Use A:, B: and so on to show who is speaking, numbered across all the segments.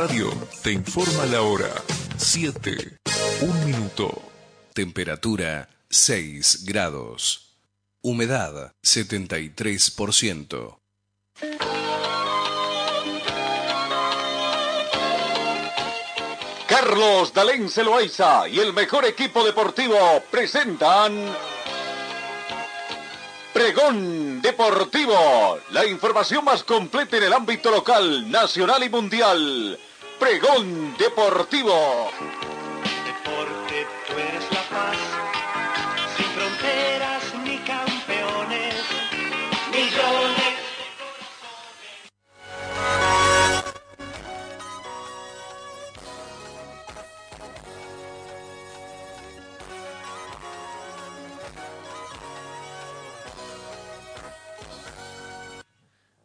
A: Radio te informa la hora. 7. Un minuto. Temperatura 6 grados. Humedad 73%.
B: Carlos Dalén Celoaiza y el mejor equipo deportivo presentan Pregón Deportivo, la información más completa en el ámbito local, nacional y mundial. Pregón Deportivo.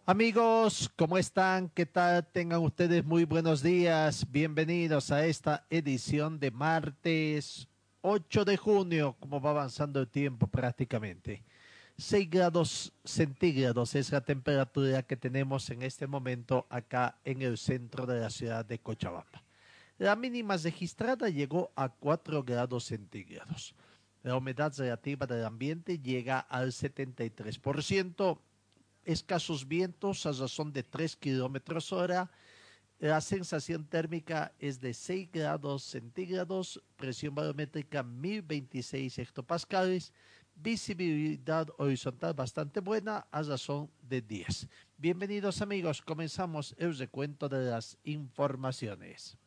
C: Amigos, ¿cómo están? ¿Qué tal? Tengan ustedes muy buenos días. Bienvenidos a esta edición de martes 8 de junio, como va avanzando el tiempo prácticamente. 6 grados centígrados es la temperatura que tenemos en este momento acá en el centro de la ciudad de Cochabamba. La mínima registrada llegó a 4 grados centígrados. La humedad relativa del ambiente llega al 73% escasos vientos a razón de 3 kilómetros hora. La sensación térmica es de 6 grados centígrados, presión barométrica 1026 hectopascales, visibilidad horizontal bastante buena a razón de 10. Bienvenidos amigos, comenzamos el recuento de las informaciones.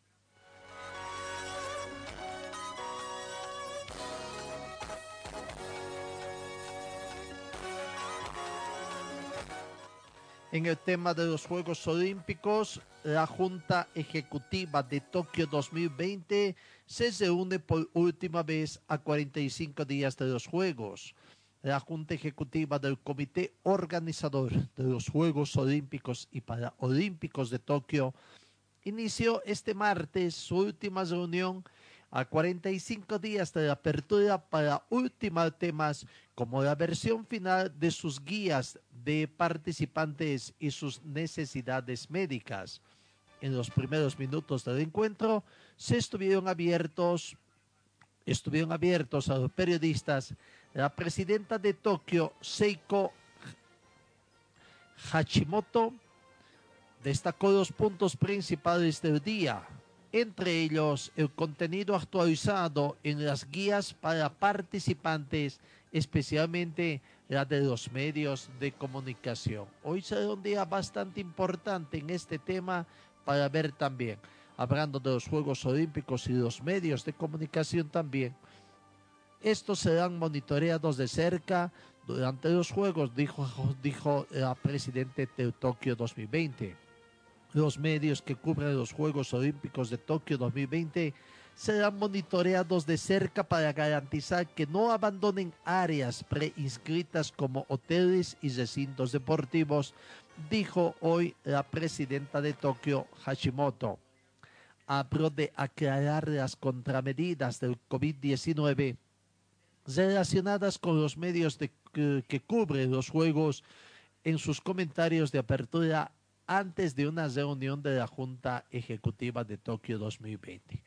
C: En el tema de los Juegos Olímpicos, la Junta Ejecutiva de Tokio 2020 se reúne por última vez a 45 días de los Juegos. La Junta Ejecutiva del Comité Organizador de los Juegos Olímpicos y Paraolímpicos de Tokio inició este martes su última reunión a 45 días de la apertura para ultimar temas como la versión final de sus guías de participantes y sus necesidades médicas. En los primeros minutos del encuentro se estuvieron abiertos estuvieron abiertos a los periodistas la presidenta de Tokio, Seiko Hachimoto, destacó los puntos principales del día, entre ellos el contenido actualizado en las guías para participantes, especialmente la de los medios de comunicación. Hoy será un día bastante importante en este tema para ver también, hablando de los Juegos Olímpicos y los medios de comunicación también. Estos serán monitoreados de cerca durante los Juegos, dijo, dijo la presidente de Tokio 2020 los medios que cubren los Juegos Olímpicos de Tokio 2020 serán monitoreados de cerca para garantizar que no abandonen áreas preinscritas como hoteles y recintos deportivos, dijo hoy la presidenta de Tokio, Hashimoto. Habló de aclarar las contramedidas del COVID-19 relacionadas con los medios que, que cubren los Juegos en sus comentarios de apertura antes de una reunión de la Junta Ejecutiva de Tokio 2020.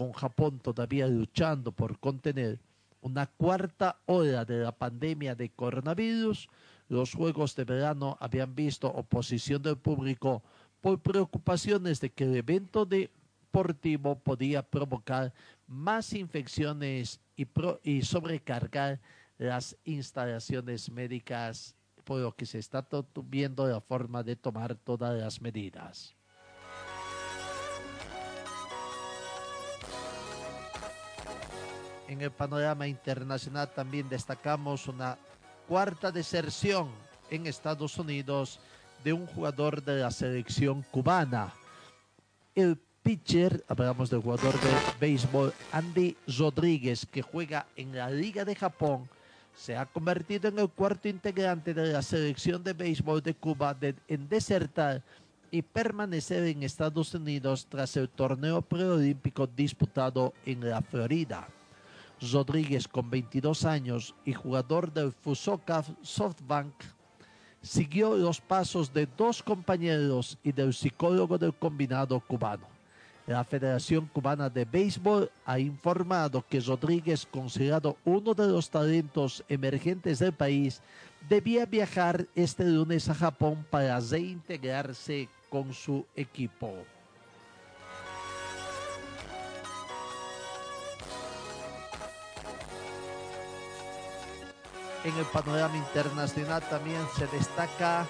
C: Con Japón todavía luchando por contener una cuarta ola de la pandemia de coronavirus, los Juegos de Verano habían visto oposición del público por preocupaciones de que el evento deportivo podía provocar más infecciones y, y sobrecargar las instalaciones médicas por lo que se está viendo la forma de tomar todas las medidas. En el panorama internacional también destacamos una cuarta deserción en Estados Unidos de un jugador de la selección cubana. El pitcher, hablamos del jugador de béisbol Andy Rodríguez, que juega en la Liga de Japón, se ha convertido en el cuarto integrante de la selección de béisbol de Cuba en desertar y permanecer en Estados Unidos tras el torneo preolímpico disputado en la Florida. Rodríguez, con 22 años y jugador del Fusoka Softbank, siguió los pasos de dos compañeros y del psicólogo del combinado cubano. La Federación Cubana de Béisbol ha informado que Rodríguez, considerado uno de los talentos emergentes del país, debía viajar este lunes a Japón para reintegrarse con su equipo. En el panorama internacional también se destaca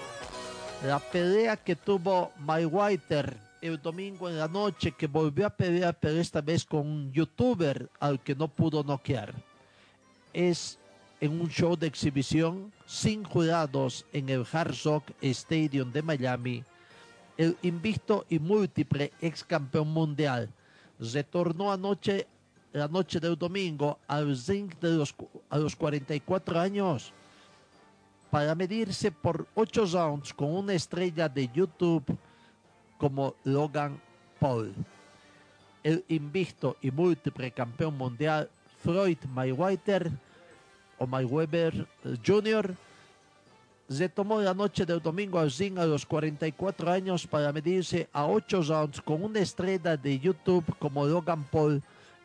C: la pelea que tuvo Whiter el domingo en la noche, que volvió a pelear, pero esta vez con un youtuber al que no pudo noquear. Es en un show de exhibición sin jurados en el Hard Rock Stadium de Miami. El invicto y múltiple ex campeón mundial retornó anoche la noche del domingo al ring de los, a los 44 años para medirse por 8 rounds con una estrella de YouTube como Logan Paul. El invicto y múltiple campeón mundial Floyd Mayweather o Mayweather Jr. se tomó la noche del domingo al ring a los 44 años para medirse a 8 rounds con una estrella de YouTube como Logan Paul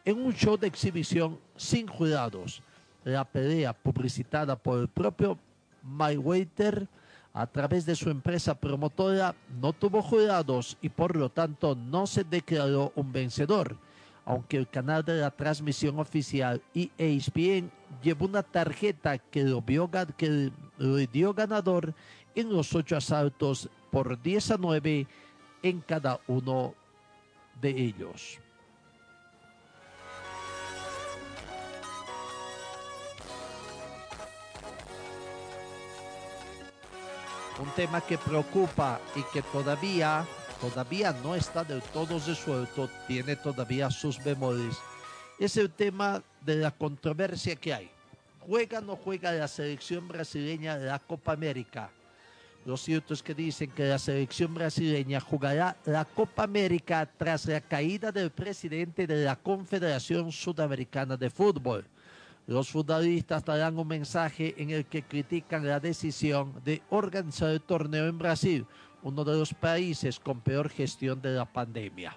C: en un show de exhibición sin jurados. La pelea publicitada por el propio Mayweather a través de su empresa promotora no tuvo jurados y por lo tanto no se declaró un vencedor, aunque el canal de la transmisión oficial ESPN llevó una tarjeta que lo dio ganador en los ocho asaltos por 10 a 9 en cada uno de ellos. Un tema que preocupa y que todavía, todavía no está del todo resuelto, tiene todavía sus bemoles, es el tema de la controversia que hay. ¿Juega o no juega la selección brasileña de la Copa América? Lo cierto es que dicen que la selección brasileña jugará la Copa América tras la caída del presidente de la Confederación Sudamericana de Fútbol. Los futbolistas darán un mensaje en el que critican la decisión de organizar el torneo en Brasil, uno de los países con peor gestión de la pandemia.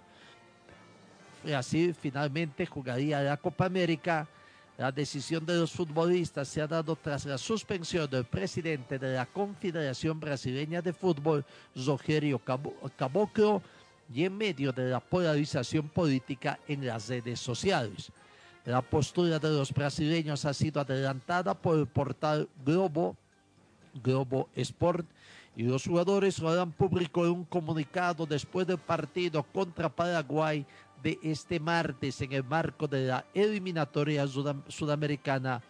C: Brasil finalmente jugaría la Copa América. La decisión de los futbolistas se ha dado tras la suspensión del presidente de la Confederación Brasileña de Fútbol, Rogerio Caboclo, y en medio de la polarización política en las redes sociales. La postura de los brasileños ha sido adelantada por el portal Globo, Globo Sport, y los jugadores lo harán público en un comunicado después del partido contra Paraguay de este martes en el marco de la eliminatoria sudamericana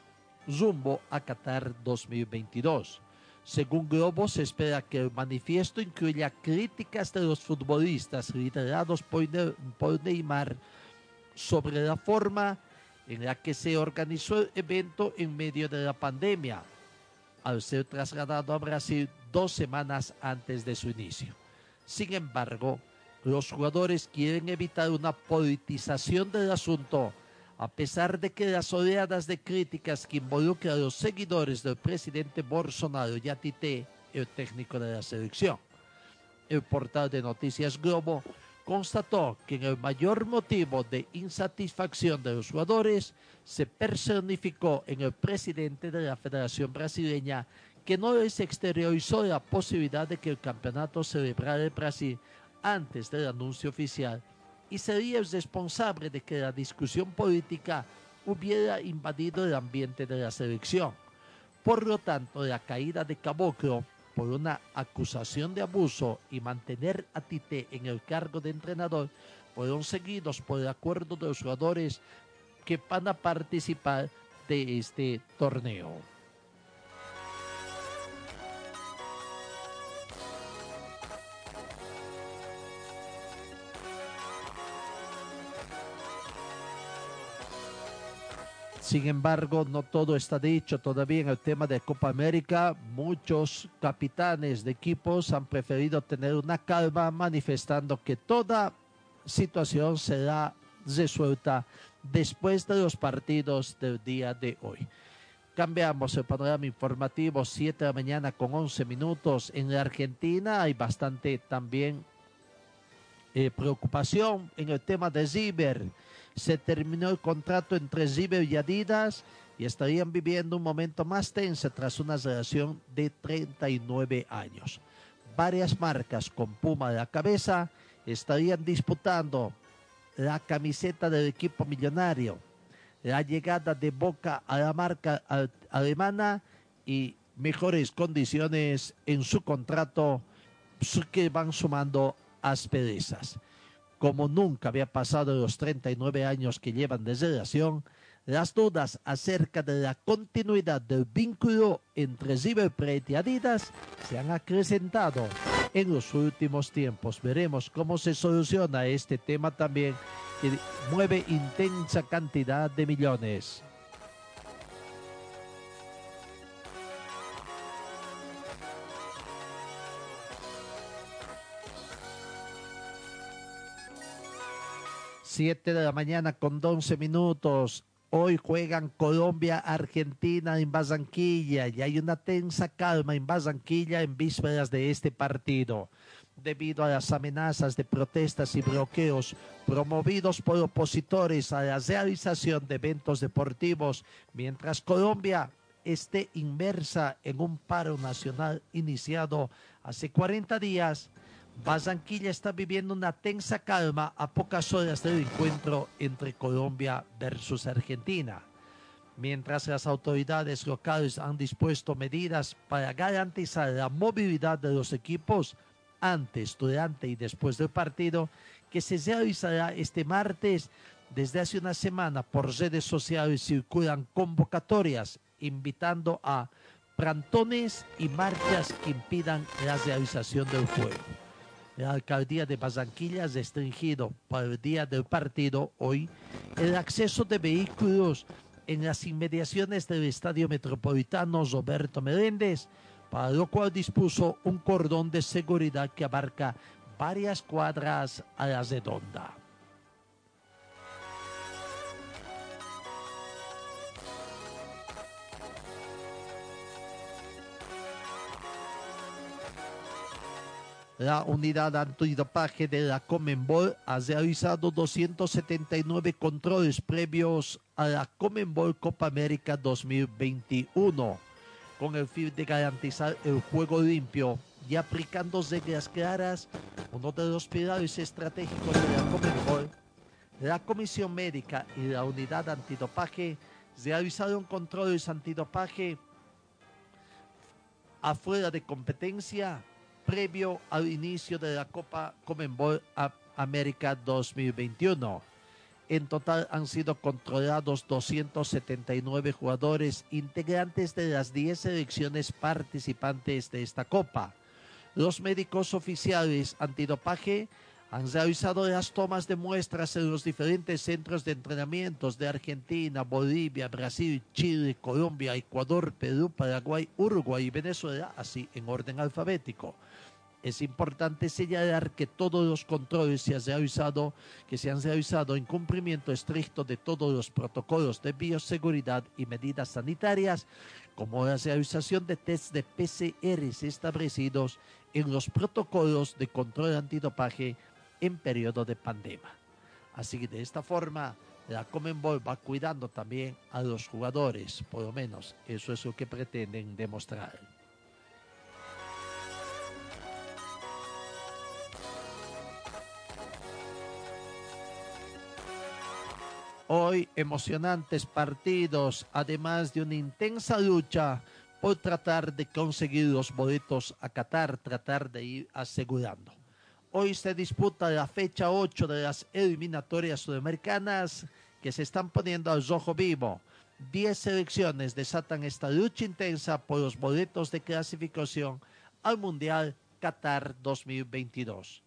C: rumbo a Qatar 2022. Según Globo, se espera que el manifiesto incluya críticas de los futbolistas liderados por Neymar sobre la forma en la que se organizó el evento en medio de la pandemia, al ser trasladado a Brasil dos semanas antes de su inicio. Sin embargo, los jugadores quieren evitar una politización del asunto, a pesar de que las oleadas de críticas que involucran a los seguidores del presidente Bolsonaro y a Tite, el técnico de la selección. El portal de Noticias Globo constató que el mayor motivo de insatisfacción de los jugadores se personificó en el presidente de la Federación Brasileña que no les exteriorizó la posibilidad de que el campeonato celebrara en Brasil antes del anuncio oficial y sería el responsable de que la discusión política hubiera invadido el ambiente de la selección. Por lo tanto, la caída de Caboclo por una acusación de abuso y mantener a Tite en el cargo de entrenador fueron seguidos por el acuerdo de los jugadores que van a participar de este torneo. Sin embargo, no todo está dicho todavía en el tema de Copa América. Muchos capitanes de equipos han preferido tener una calma, manifestando que toda situación será resuelta después de los partidos del día de hoy. Cambiamos el panorama informativo, 7 de la mañana con 11 minutos. En Argentina hay bastante también eh, preocupación en el tema de Ziber. Se terminó el contrato entre Ziber y Adidas y estarían viviendo un momento más tenso tras una relación de 39 años. Varias marcas con Puma a la cabeza estarían disputando la camiseta del equipo millonario la llegada de Boca a la marca alemana y mejores condiciones en su contrato que van sumando asperezas. Como nunca había pasado en los 39 años que llevan de relación, las dudas acerca de la continuidad del vínculo entre River y Adidas se han acrecentado en los últimos tiempos. Veremos cómo se soluciona este tema también que mueve intensa cantidad de millones. Siete de la mañana con 11 minutos. Hoy juegan Colombia-Argentina en Barranquilla y hay una tensa calma en Barranquilla en vísperas de este partido debido a las amenazas de protestas y bloqueos promovidos por opositores a la realización de eventos deportivos, mientras Colombia esté inmersa en un paro nacional iniciado hace 40 días, Barranquilla está viviendo una tensa calma a pocas horas del encuentro entre Colombia versus Argentina. Mientras las autoridades locales han dispuesto medidas para garantizar la movilidad de los equipos, antes, durante y después del partido, que se realizará este martes. Desde hace una semana por redes sociales circulan convocatorias invitando a plantones y marchas que impidan la realización del juego. La alcaldía de Barranquilla ha restringido para el día del partido hoy el acceso de vehículos en las inmediaciones del Estadio Metropolitano Roberto Meléndez para lo cual dispuso un cordón de seguridad que abarca varias cuadras a la redonda. La unidad antidopaje de la Comenbol ha realizado 279 controles previos a la Comenbol Copa América 2021 con el fin de garantizar el juego limpio y aplicando reglas claras, uno de los pilares estratégicos de la Comebol, la Comisión Médica y la Unidad Antidopaje realizaron controles antidopaje afuera de competencia previo al inicio de la Copa Comenbol América 2021. En total han sido controlados 279 jugadores integrantes de las 10 selecciones participantes de esta Copa. Los médicos oficiales antidopaje han realizado las tomas de muestras en los diferentes centros de entrenamientos de Argentina, Bolivia, Brasil, Chile, Colombia, Ecuador, Perú, Paraguay, Uruguay y Venezuela, así en orden alfabético. Es importante señalar que todos los controles se han realizado, que se han realizado en cumplimiento estricto de todos los protocolos de bioseguridad y medidas sanitarias, como la realización de tests de PCR establecidos en los protocolos de control antidopaje en periodo de pandemia. Así que de esta forma, la Comenbol va cuidando también a los jugadores, por lo menos eso es lo que pretenden demostrar. Hoy emocionantes partidos, además de una intensa lucha por tratar de conseguir los boletos a Qatar, tratar de ir asegurando. Hoy se disputa la fecha 8 de las eliminatorias sudamericanas que se están poniendo al rojo vivo. Diez selecciones desatan esta lucha intensa por los boletos de clasificación al Mundial Qatar 2022.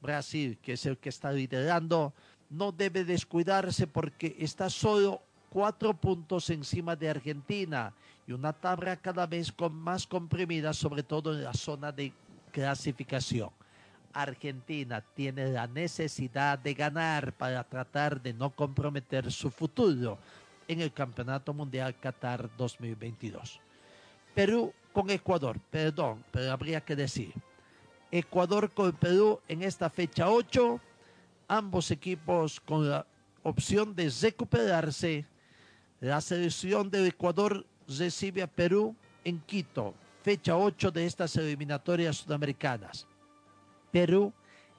C: Brasil, que es el que está liderando, no debe descuidarse porque está solo cuatro puntos encima de Argentina y una tabla cada vez con más comprimida, sobre todo en la zona de clasificación. Argentina tiene la necesidad de ganar para tratar de no comprometer su futuro en el Campeonato Mundial Qatar 2022. Perú con Ecuador, perdón, pero habría que decir. Ecuador con Perú en esta fecha 8, ambos equipos con la opción de recuperarse. La selección de Ecuador recibe a Perú en Quito, fecha 8 de estas eliminatorias sudamericanas. Perú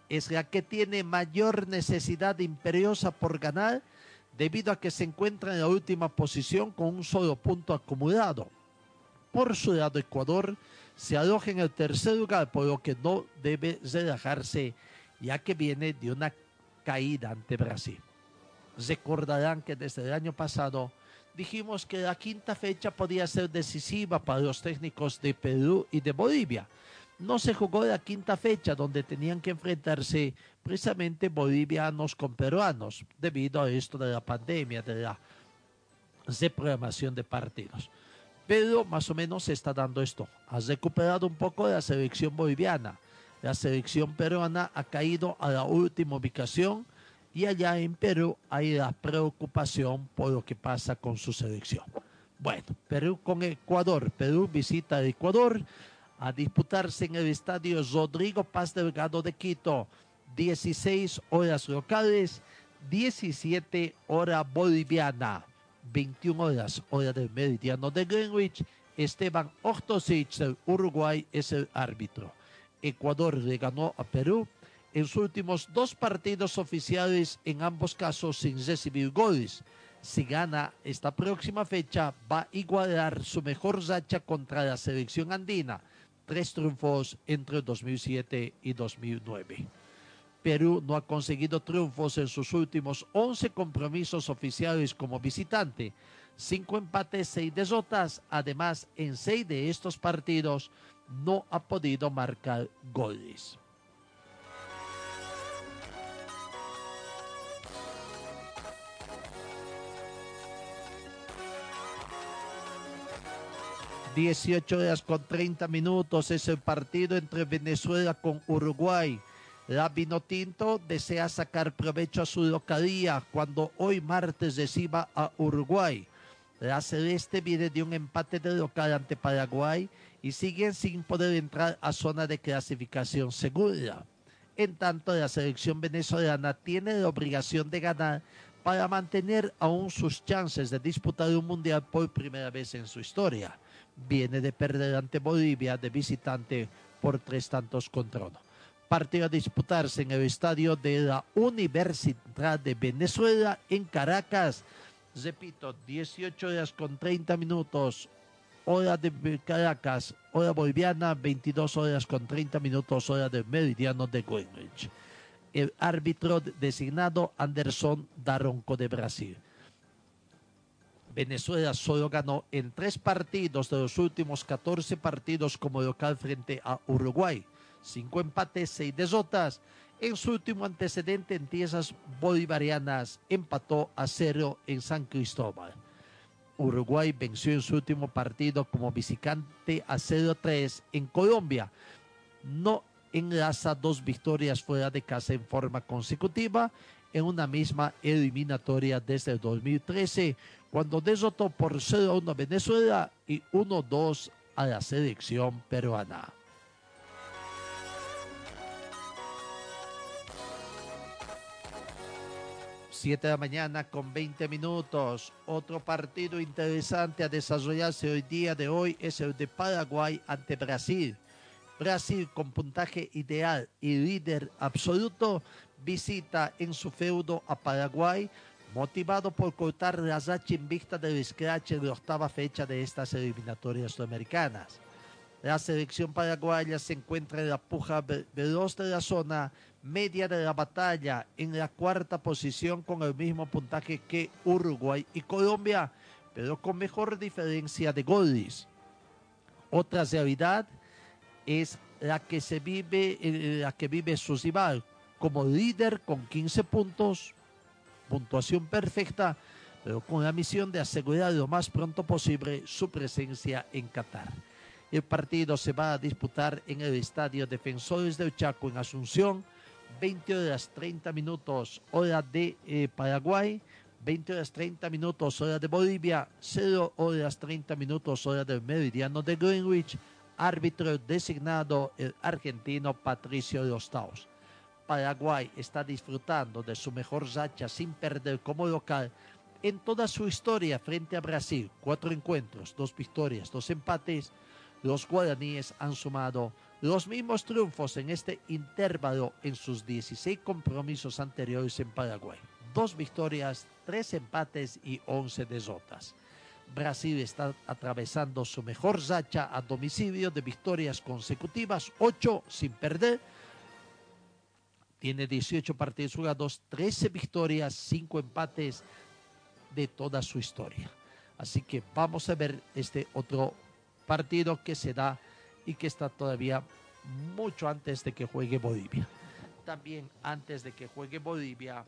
C: es la que tiene mayor necesidad imperiosa por ganar debido a que se encuentra en la última posición con un solo punto acumulado. Por su lado, Ecuador se aloja en el tercer lugar, por lo que no debe relajarse, ya que viene de una caída ante Brasil. Recordarán que desde el año pasado dijimos que la quinta fecha podía ser decisiva para los técnicos de Perú y de Bolivia. No se jugó la quinta fecha donde tenían que enfrentarse precisamente bolivianos con peruanos debido a esto de la pandemia, de la reprogramación de partidos. Pero más o menos se está dando esto. Ha recuperado un poco la selección boliviana. La selección peruana ha caído a la última ubicación y allá en Perú hay la preocupación por lo que pasa con su selección. Bueno, Perú con Ecuador. Perú visita Ecuador a disputarse en el estadio Rodrigo Paz Delgado de Quito. 16 horas locales, 17 hora boliviana. 21 horas, hora del meridiano de Greenwich. Esteban Ortosic del Uruguay es el árbitro. Ecuador le ganó a Perú en sus últimos dos partidos oficiales, en ambos casos sin recibir goles. Si gana esta próxima fecha, va a igualar su mejor racha contra la selección andina. Tres triunfos entre 2007 y 2009. Perú no ha conseguido triunfos en sus últimos 11 compromisos oficiales como visitante. Cinco empates, seis derrotas. Además, en seis de estos partidos no ha podido marcar goles. Dieciocho horas con 30 minutos es el partido entre Venezuela con Uruguay. La Vinotinto desea sacar provecho a su localía cuando hoy martes reciba a Uruguay. La Celeste viene de un empate de local ante Paraguay y siguen sin poder entrar a zona de clasificación segura. En tanto, la selección venezolana tiene la obligación de ganar para mantener aún sus chances de disputar un mundial por primera vez en su historia. Viene de perder ante Bolivia de visitante por tres tantos contra uno. Partido a disputarse en el estadio de la Universidad de Venezuela en Caracas. Repito, 18 horas con 30 minutos, hora de Caracas, hora boliviana, 22 horas con 30 minutos, hora del meridiano de Greenwich. El árbitro designado Anderson Daronco de Brasil. Venezuela solo ganó en tres partidos de los últimos 14 partidos como local frente a Uruguay. Cinco empates, seis derrotas. En su último antecedente en tierras bolivarianas empató a cero en San Cristóbal. Uruguay venció en su último partido como visitante a 0-3 en Colombia. No enlaza dos victorias fuera de casa en forma consecutiva en una misma eliminatoria desde el 2013, cuando derrotó por 0-1 a Venezuela y 1-2 a la selección peruana. Siete de la mañana con 20 minutos. Otro partido interesante a desarrollarse hoy día de hoy es el de Paraguay ante Brasil. Brasil con puntaje ideal y líder absoluto visita en su feudo a Paraguay motivado por cortar la racha invicta del scratch en la octava fecha de estas eliminatorias sudamericanas. La selección paraguaya se encuentra en la puja veloz de la zona media de la batalla, en la cuarta posición con el mismo puntaje que Uruguay y Colombia, pero con mejor diferencia de goles. Otra realidad es la que se vive, eh, la que vive su rival, como líder con 15 puntos, puntuación perfecta, pero con la misión de asegurar lo más pronto posible su presencia en Qatar. El partido se va a disputar en el Estadio Defensores del Chaco en Asunción, 20 horas 30 minutos, hora de eh, Paraguay, 20 horas 30 minutos hora de Bolivia, 0 horas 30 minutos hora del meridiano de Greenwich, árbitro designado el argentino Patricio Lostaos. Paraguay está disfrutando de su mejor racha sin perder como local en toda su historia frente a Brasil. Cuatro encuentros, dos victorias, dos empates. Los guaraníes han sumado los mismos triunfos en este intervalo en sus 16 compromisos anteriores en Paraguay. Dos victorias, tres empates y 11 derrotas. Brasil está atravesando su mejor racha a domicilio de victorias consecutivas, ocho sin perder. Tiene 18 partidos jugados, 13 victorias, 5 empates de toda su historia. Así que vamos a ver este otro partido que se da y que está todavía mucho antes de que juegue Bolivia. También antes de que juegue Bolivia,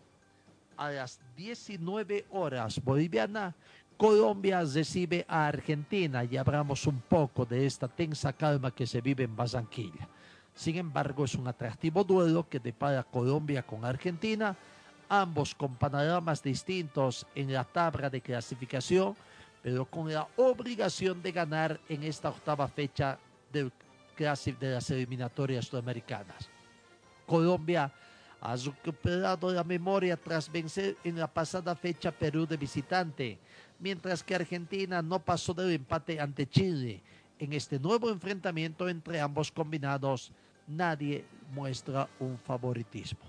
C: a las 19 horas boliviana, Colombia recibe a Argentina y hablamos un poco de esta tensa calma que se vive en Barranquilla. Sin embargo, es un atractivo duelo que depara Colombia con Argentina, ambos con panoramas distintos en la tabla de clasificación, pero con la obligación de ganar en esta octava fecha del de las eliminatorias sudamericanas. Colombia ha recuperado la memoria tras vencer en la pasada fecha Perú de visitante, mientras que Argentina no pasó del empate ante Chile. En este nuevo enfrentamiento entre ambos combinados, nadie muestra un favoritismo.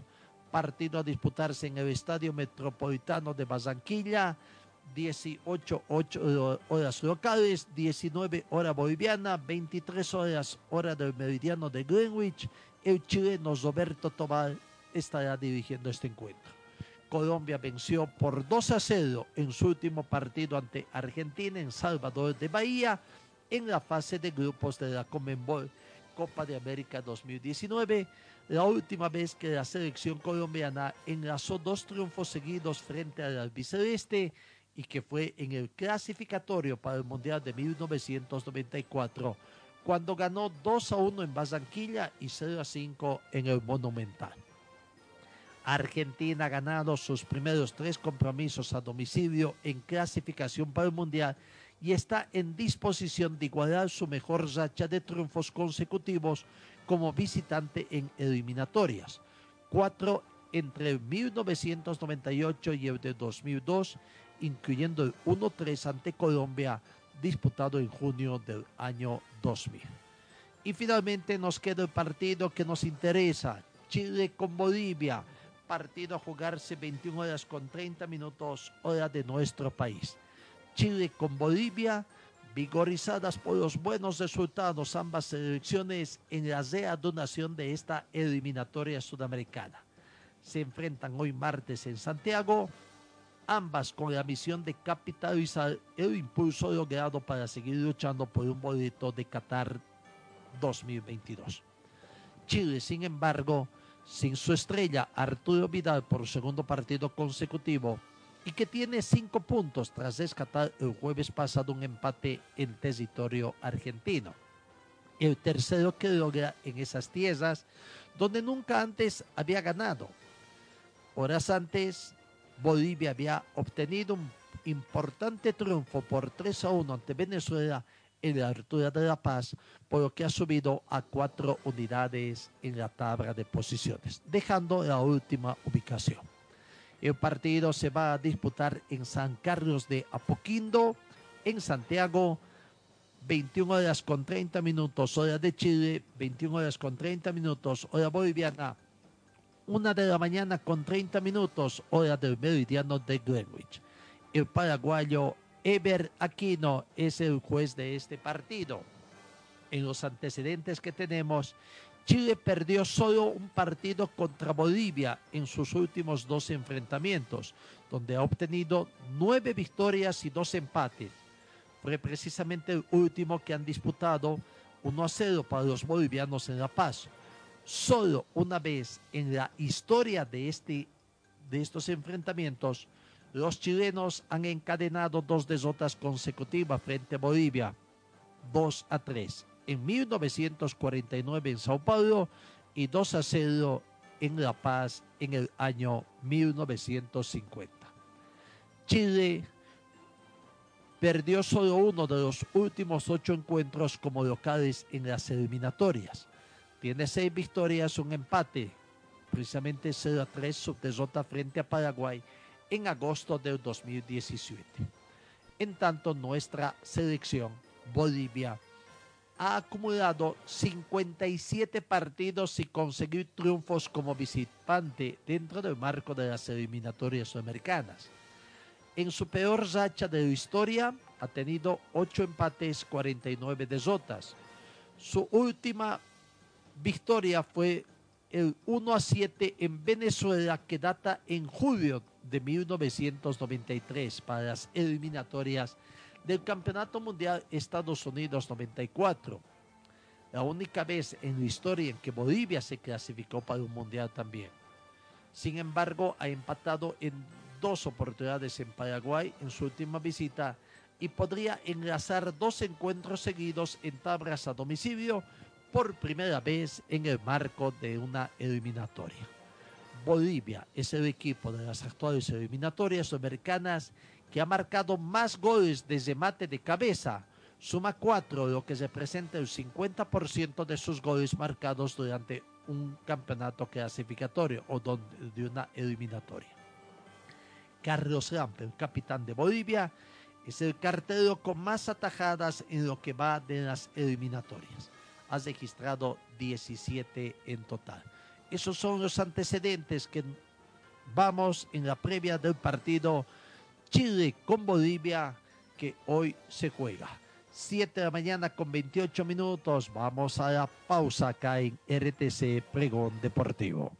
C: Partido a disputarse en el Estadio Metropolitano de Barranquilla 18 horas locales, 19 horas boliviana, 23 horas hora del meridiano de Greenwich. El chileno Roberto Tobar estará dirigiendo este encuentro. Colombia venció por 2 a 0 en su último partido ante Argentina en Salvador de Bahía en la fase de grupos de la Comenbol Copa de América 2019, la última vez que la selección colombiana enlazó dos triunfos seguidos frente al albiceleste y que fue en el clasificatorio para el Mundial de 1994, cuando ganó 2 a 1 en Barranquilla y 0 a 5 en el Monumental. Argentina ha ganado sus primeros tres compromisos a domicilio en clasificación para el Mundial y está en disposición de igualar su mejor racha de triunfos consecutivos como visitante en eliminatorias. Cuatro entre 1998 y el de 2002 incluyendo el 1-3 ante Colombia disputado en junio del año 2000. Y finalmente nos queda el partido que nos interesa, Chile con Bolivia, partido a jugarse 21 horas con 30 minutos hora de nuestro país. Chile con Bolivia, vigorizadas por los buenos resultados ambas selecciones en la readunación de esta eliminatoria sudamericana. Se enfrentan hoy martes en Santiago ambas con la misión de capitalizar el impulso logrado para seguir luchando por un boleto de Qatar 2022. Chile, sin embargo, sin su estrella Arturo Vidal por segundo partido consecutivo y que tiene cinco puntos tras rescatar el jueves pasado un empate en territorio argentino. El tercero que logra en esas tierras donde nunca antes había ganado. Horas antes Bolivia había obtenido un importante triunfo por 3 a 1 ante Venezuela en la altura de La Paz, por lo que ha subido a cuatro unidades en la tabla de posiciones, dejando la última ubicación. El partido se va a disputar en San Carlos de Apoquindo, en Santiago, 21 horas con 30 minutos, hora de Chile, 21 horas con 30 minutos, hora boliviana, una de la mañana con 30 minutos, hora del meridiano de Greenwich. El paraguayo Eber Aquino es el juez de este partido. En los antecedentes que tenemos, Chile perdió solo un partido contra Bolivia en sus últimos dos enfrentamientos, donde ha obtenido nueve victorias y dos empates. Fue precisamente el último que han disputado 1 a 0 para los bolivianos en La Paz solo una vez en la historia de, este, de estos enfrentamientos, los chilenos han encadenado dos derrotas consecutivas frente a Bolivia, 2 a 3, en 1949 en Sao Paulo y 2 a 0 en La Paz en el año 1950. Chile perdió solo uno de los últimos ocho encuentros como locales en las eliminatorias. Tiene seis victorias, un empate, precisamente 0 a 3 su derrota frente a Paraguay en agosto del 2017. En tanto, nuestra selección, Bolivia, ha acumulado 57 partidos y conseguir triunfos como visitante dentro del marco de las eliminatorias sudamericanas. En su peor racha de la historia ha tenido 8 empates, 49 derrotas. Su última victoria fue el 1 a 7 en Venezuela que data en julio de 1993 para las eliminatorias del Campeonato Mundial Estados Unidos 94. La única vez en la historia en que Bolivia se clasificó para un mundial también. Sin embargo, ha empatado en dos oportunidades en Paraguay en su última visita y podría enlazar dos encuentros seguidos en tablas a domicilio por primera vez en el marco de una eliminatoria. Bolivia es el equipo de las actuales eliminatorias americanas que ha marcado más goles desde mate de cabeza. Suma cuatro, lo que representa el 50% de sus goles marcados durante un campeonato clasificatorio o de una eliminatoria. Carlos Lampe, el capitán de Bolivia, es el cartero con más atajadas en lo que va de las eliminatorias. Ha registrado 17 en total. Esos son los antecedentes que vamos en la previa del partido Chile con Bolivia que hoy se juega. 7 de la mañana con 28 minutos. Vamos a la pausa acá en RTC Pregón Deportivo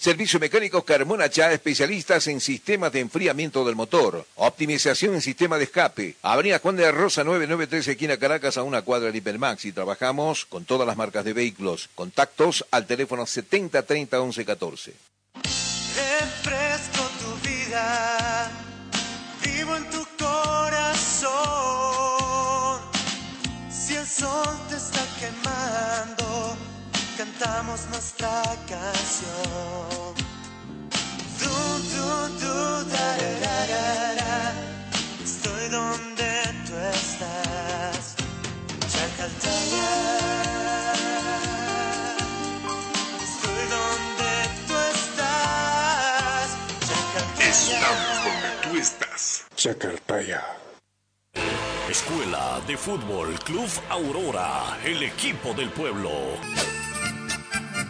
B: Servicio Mecánico Carmona Chá, especialistas en sistemas de enfriamiento del motor. Optimización en sistema de escape. Avenida Juan de Rosa 993, esquina Caracas, a una cuadra de Hipermax. Y trabajamos con todas las marcas de vehículos. Contactos al teléfono 70 30 11 14.
D: Refresco tu vida, cantamos nuestra canción. Du, du, du, da, da, da, da, Estoy donde tú estás. Chacaltaya. Estoy donde tú estás. Chacaltaya.
E: Estamos donde tú estás. Chacaltaya.
F: Escuela de Fútbol Club Aurora, el equipo del pueblo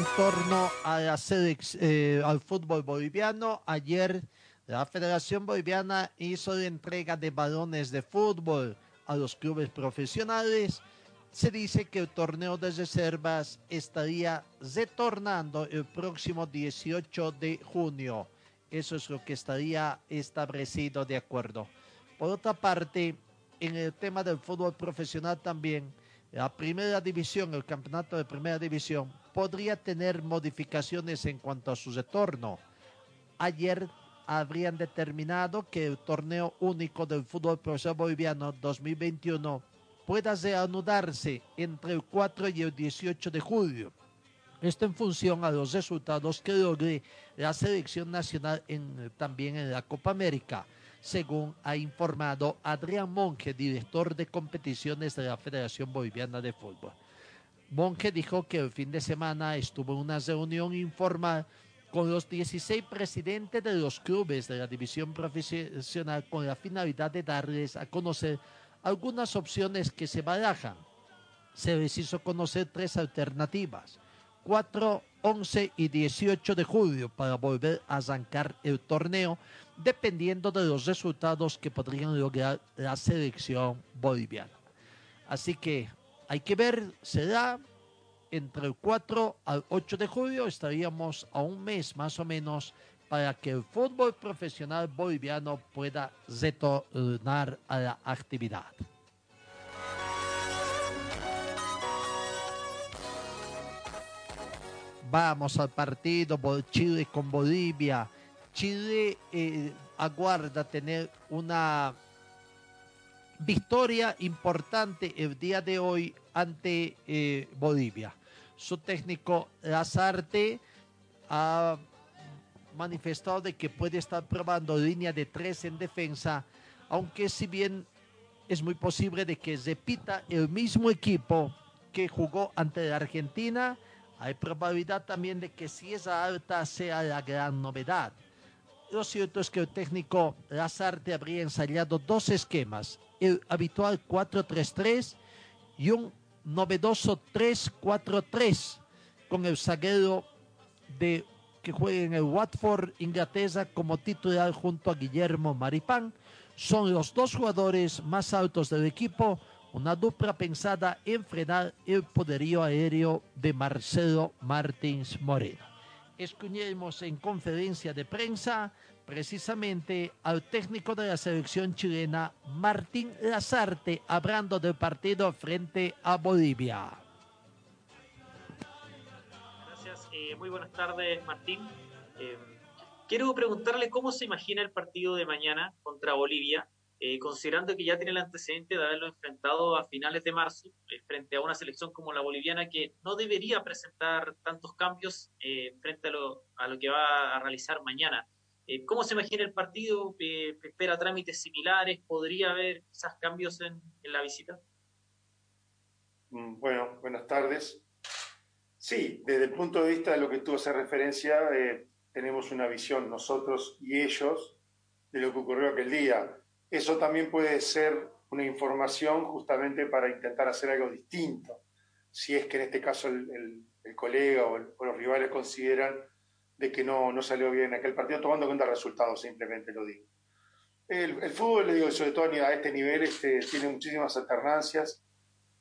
C: En torno a la eh, al fútbol boliviano. Ayer la Federación Boliviana hizo la entrega de balones de fútbol a los clubes profesionales. Se dice que el torneo de reservas estaría retornando el próximo 18 de junio. Eso es lo que estaría establecido de acuerdo. Por otra parte, en el tema del fútbol profesional también, la primera división, el campeonato de primera división, podría tener modificaciones en cuanto a su retorno. Ayer habrían determinado que el torneo único del fútbol profesional boliviano 2021 pueda reanudarse entre el 4 y el 18 de julio. Esto en función a los resultados que logre la selección nacional en, también en la Copa América según ha informado Adrián Monge, director de competiciones de la Federación Boliviana de Fútbol. Monge dijo que el fin de semana estuvo en una reunión informal con los 16 presidentes de los clubes de la división profesional con la finalidad de darles a conocer algunas opciones que se barajan. Se les hizo conocer tres alternativas, 4, 11 y 18 de julio para volver a arrancar el torneo dependiendo de los resultados que podrían lograr la selección boliviana. Así que hay que ver, será entre el 4 al 8 de julio, estaríamos a un mes más o menos para que el fútbol profesional boliviano pueda retornar a la actividad. Vamos al partido Chile con Bolivia Chile eh, aguarda tener una victoria importante el día de hoy ante eh, Bolivia. Su técnico Lazarte ha manifestado de que puede estar probando línea de tres en defensa, aunque si bien es muy posible de que repita el mismo equipo que jugó ante la Argentina, hay probabilidad también de que si esa alta sea la gran novedad. Lo cierto es que el técnico Lazarte habría ensayado dos esquemas, el habitual 4-3-3 y un novedoso 3-4-3 con el zaguero de que juega en el Watford, Inglaterra, como titular junto a Guillermo Maripán. Son los dos jugadores más altos del equipo, una dupla pensada en frenar el poderío aéreo de Marcelo Martins Moreno escuchemos en conferencia de prensa precisamente al técnico de la selección chilena, Martín Lazarte, hablando del partido frente a Bolivia.
G: Gracias, eh, muy buenas tardes Martín. Eh, quiero preguntarle cómo se imagina el partido de mañana contra Bolivia eh, considerando que ya tiene el antecedente de haberlo enfrentado a finales de marzo frente a una selección como la boliviana que no debería presentar tantos cambios frente a lo, a lo, que va a realizar mañana. ¿Cómo se imagina el partido? ¿Espera trámites similares? ¿Podría haber quizás cambios en, en la visita?
H: Mm, bueno, buenas tardes. Sí, desde el punto de vista de lo que tú haces referencia, tenemos una visión nosotros y ellos de lo que ocurrió aquel día eso también puede ser una información justamente para intentar hacer algo distinto, si es que en este caso el, colega o, los rivales consideran de que no, no salió bien aquel partido, tomando en cuenta el resultado, simplemente lo digo. El, fútbol, le digo, sobre todo a este nivel, este, tiene muchísimas alternancias.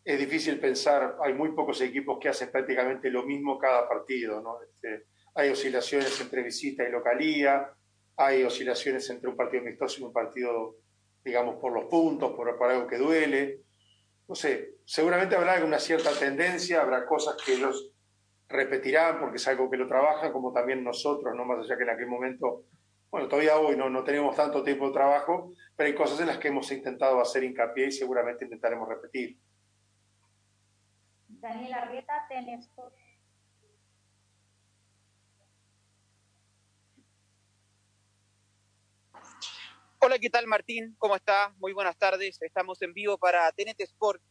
H: Es difícil pensar, hay muy pocos equipos que hacen prácticamente lo mismo cada partido. ¿no? Este, hay oscilaciones entre visita y localía, hay oscilaciones entre un partido amistoso y un partido digamos, por los puntos, por, por algo que duele. No sé, seguramente habrá una cierta tendencia, habrá cosas que ellos repetirán porque es algo que lo trabajan, como también nosotros, no más allá que en aquel momento, bueno, todavía hoy no, no tenemos tanto tiempo de trabajo, pero hay cosas en las que hemos intentado hacer hincapié y seguramente intentaremos repetir.
I: Daniel Arrieta, Telesport.
J: Hola, ¿qué tal Martín? ¿Cómo está? Muy buenas tardes. Estamos en vivo para TNT Sport.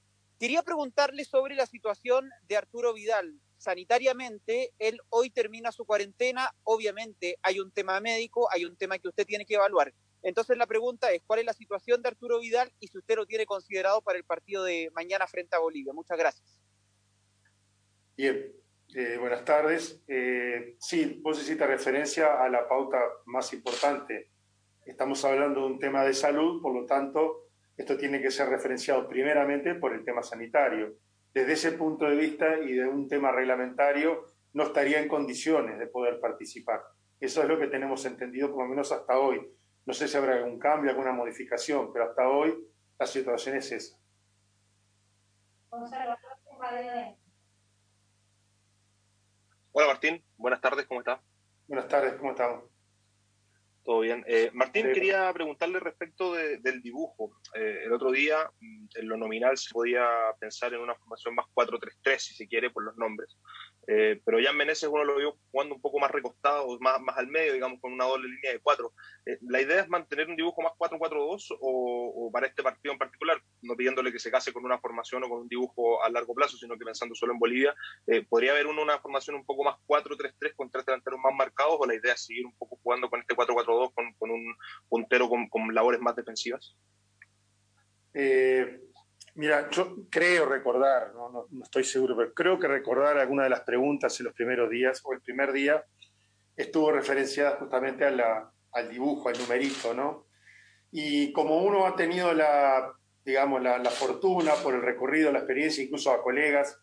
J: Quería preguntarle sobre la situación de Arturo Vidal. Sanitariamente, él hoy termina su cuarentena. Obviamente hay un tema médico, hay un tema que usted tiene que evaluar. Entonces la pregunta es, ¿cuál es la situación de Arturo Vidal y si usted lo tiene considerado para el partido de mañana frente a Bolivia? Muchas gracias.
H: Bien, eh, buenas tardes. Eh, sí, vos hiciste referencia a la pauta más importante. Estamos hablando de un tema de salud, por lo tanto, esto tiene que ser referenciado primeramente por el tema sanitario. Desde ese punto de vista y de un tema reglamentario, no estaría en condiciones de poder participar. Eso es lo que tenemos entendido, por lo menos hasta hoy. No sé si habrá algún cambio, alguna modificación, pero hasta hoy la situación es esa.
K: Hola Martín, buenas tardes, ¿cómo está?
H: Buenas tardes, ¿cómo estamos?
K: Todo bien. Eh, Martín, quería preguntarle respecto del dibujo. Eh, el otro día, mm, en lo nominal, se podía pensar en una formación más 4-3-3, si se quiere, por los nombres. Eh, pero ya en Meneses uno lo vio jugando un poco más recostado, más, más al medio, digamos, con una doble línea de cuatro. Eh, ¿La idea es mantener un dibujo más 4-4-2 o, para este partido en particular, no pidiéndole que se case con una formación o con un dibujo a largo plazo, sino que pensando solo en Bolivia, eh, ¿podría haber uno una formación un poco más 4-3-3 con tres delanteros más marcados o la idea es seguir un poco jugando con este 4-4-2 con, con, un puntero con, con labores más defensivas?
H: Eh, Mira, yo creo recordar, no, estoy seguro, pero creo que recordar alguna de las preguntas en los primeros días, o el primer día, estuvo referenciada justamente a la, al dibujo, al numerito, ¿no? Y como uno ha tenido la, digamos, la, la, fortuna por el recorrido, la experiencia, incluso a colegas,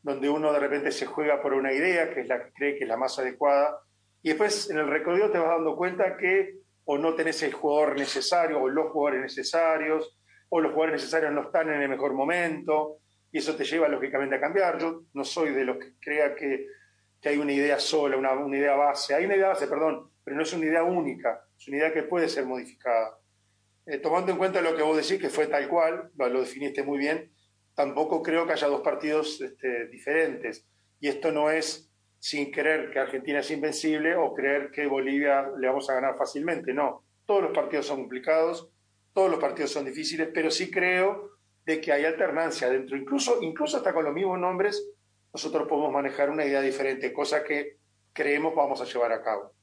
H: donde uno de repente se juega por una idea, que es la que cree que es la más adecuada, y después en el recorrido te vas dando cuenta que o no tenés el jugador necesario o los jugadores necesarios, o los jugadores necesarios no están en el mejor momento, y eso te lleva lógicamente a cambiar. Yo no soy de los que crea que, que hay una idea sola, una, una, idea base. Hay una idea base, perdón, pero no es una idea única, es una idea que puede ser modificada. Eh, tomando en cuenta lo que vos decís, que fue tal cual, lo, definiste muy bien, tampoco creo que haya dos partidos este, diferentes. Y esto no es sin creer que Argentina es invencible o creer que Bolivia le vamos a ganar fácilmente. No, todos los partidos son complicados, todos los partidos son difíciles, pero sí creo de que hay alternancia dentro, incluso, incluso hasta con los mismos nombres, nosotros podemos manejar una idea diferente, cosa que creemos vamos a llevar a cabo.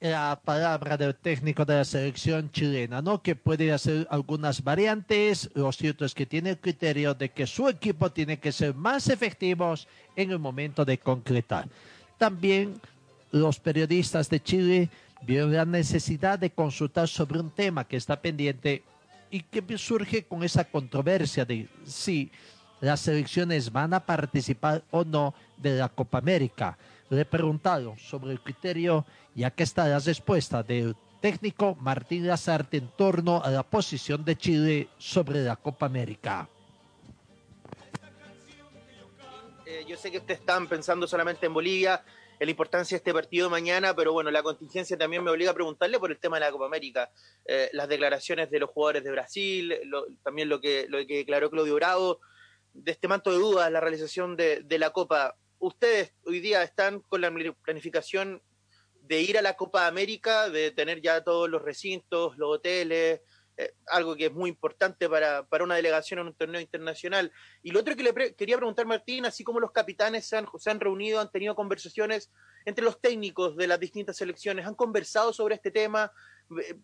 C: La palabra del técnico de la selección chilena, ¿no? Que puede hacer algunas variantes. Lo cierto es que tiene el criterio de que su equipo tiene que ser más efectivos en el momento de concretar. También los periodistas de Chile vieron la necesidad de consultar sobre un tema que está pendiente y que surge con esa controversia de si las selecciones van a participar o no de la Copa América. Le preguntaron sobre el criterio y aquí está la respuesta del técnico Martín Lazarte en torno a la posición de Chile sobre la Copa América.
J: Eh, yo sé que ustedes están pensando solamente en Bolivia, la importancia de este partido mañana, pero bueno, la contingencia también me obliga a preguntarle por el tema de la Copa América. Eh, las declaraciones de los jugadores de Brasil, también lo que, lo que declaró Claudio Bravo, de este manto de dudas, la realización de, de la Copa. ¿Ustedes hoy día están con la planificación de ir a la Copa América, de tener ya todos los recintos, los hoteles, eh, algo que es muy importante para, para, una delegación en un torneo internacional. Y lo otro que le quería preguntar, Martín, así como los capitanes se han, se han, reunido, han tenido conversaciones entre los técnicos de las distintas selecciones, han conversado sobre este tema, eh,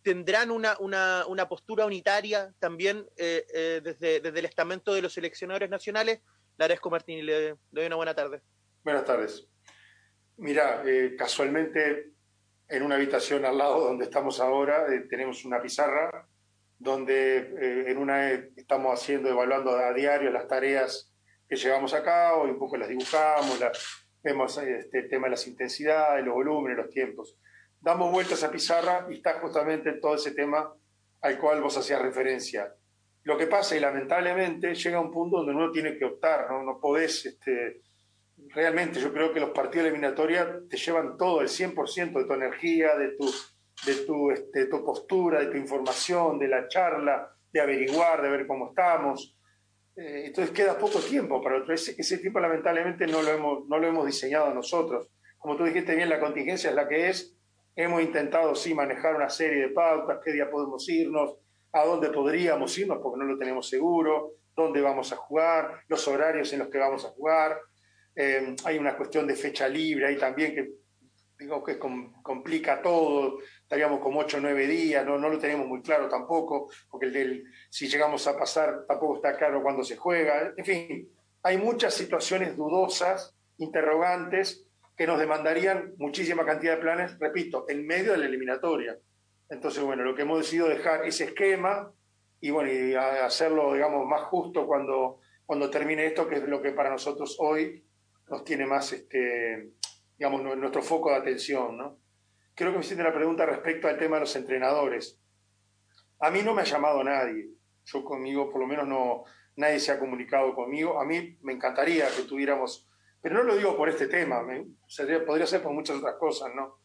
J: tendrán una, una, una postura unitaria también eh, desde, desde, el estamento de los seleccionadores nacionales. Le agradezco, Martín, y le doy una buena tarde.
H: Buenas tardes. Mira, casualmente en una habitación al lado donde estamos ahora, eh, tenemos una pizarra donde eh, en una estamos haciendo, evaluando a diario las tareas que llevamos a cabo un poco las dibujamos, vemos este tema de las intensidades, los volúmenes, los tiempos. Damos vueltas a pizarra y está justamente todo ese tema al cual vos hacías referencia. Lo que pasa, y lamentablemente, llega un punto donde uno tiene que optar, no, no podés este, realmente yo creo que los partidos eliminatorios te llevan todo, el 100% de tu energía, de tu, de, tu, este, tu postura, de tu información, de la charla, de averiguar, de ver cómo estamos. Eh, entonces queda poco tiempo para otro. Ese, ese, tiempo lamentablemente no lo, hemos, no lo hemos diseñado nosotros. Como tú dijiste bien, la contingencia es la que es hemos intentado sí manejar una serie de pautas, qué día podemos irnos, a dónde podríamos irnos porque no lo tenemos seguro, dónde vamos a jugar, los horarios en los que vamos a jugar. Eh, hay una cuestión de fecha libre ahí también que digo que complica todo, estaríamos como 8 o 9 días, no, no lo tenemos muy claro tampoco, porque el del, si llegamos a pasar tampoco está claro cuándo se juega, en fin, hay muchas situaciones dudosas, interrogantes, que nos demandarían muchísima cantidad de planes, repito, en medio de la eliminatoria. Entonces, bueno, lo que hemos decidido dejar ese esquema y bueno, y hacerlo, digamos, más justo cuando, cuando termine esto, que es lo que para nosotros hoy nos tiene más, este, digamos, nuestro foco de atención, ¿no? Creo que me hiciste una pregunta respecto al tema de los entrenadores. A mí no me ha llamado nadie. Yo conmigo, por lo menos, no, nadie se ha comunicado conmigo. A mí me encantaría que tuviéramos, pero no lo digo por este tema, podría ser por muchas otras cosas, ¿no?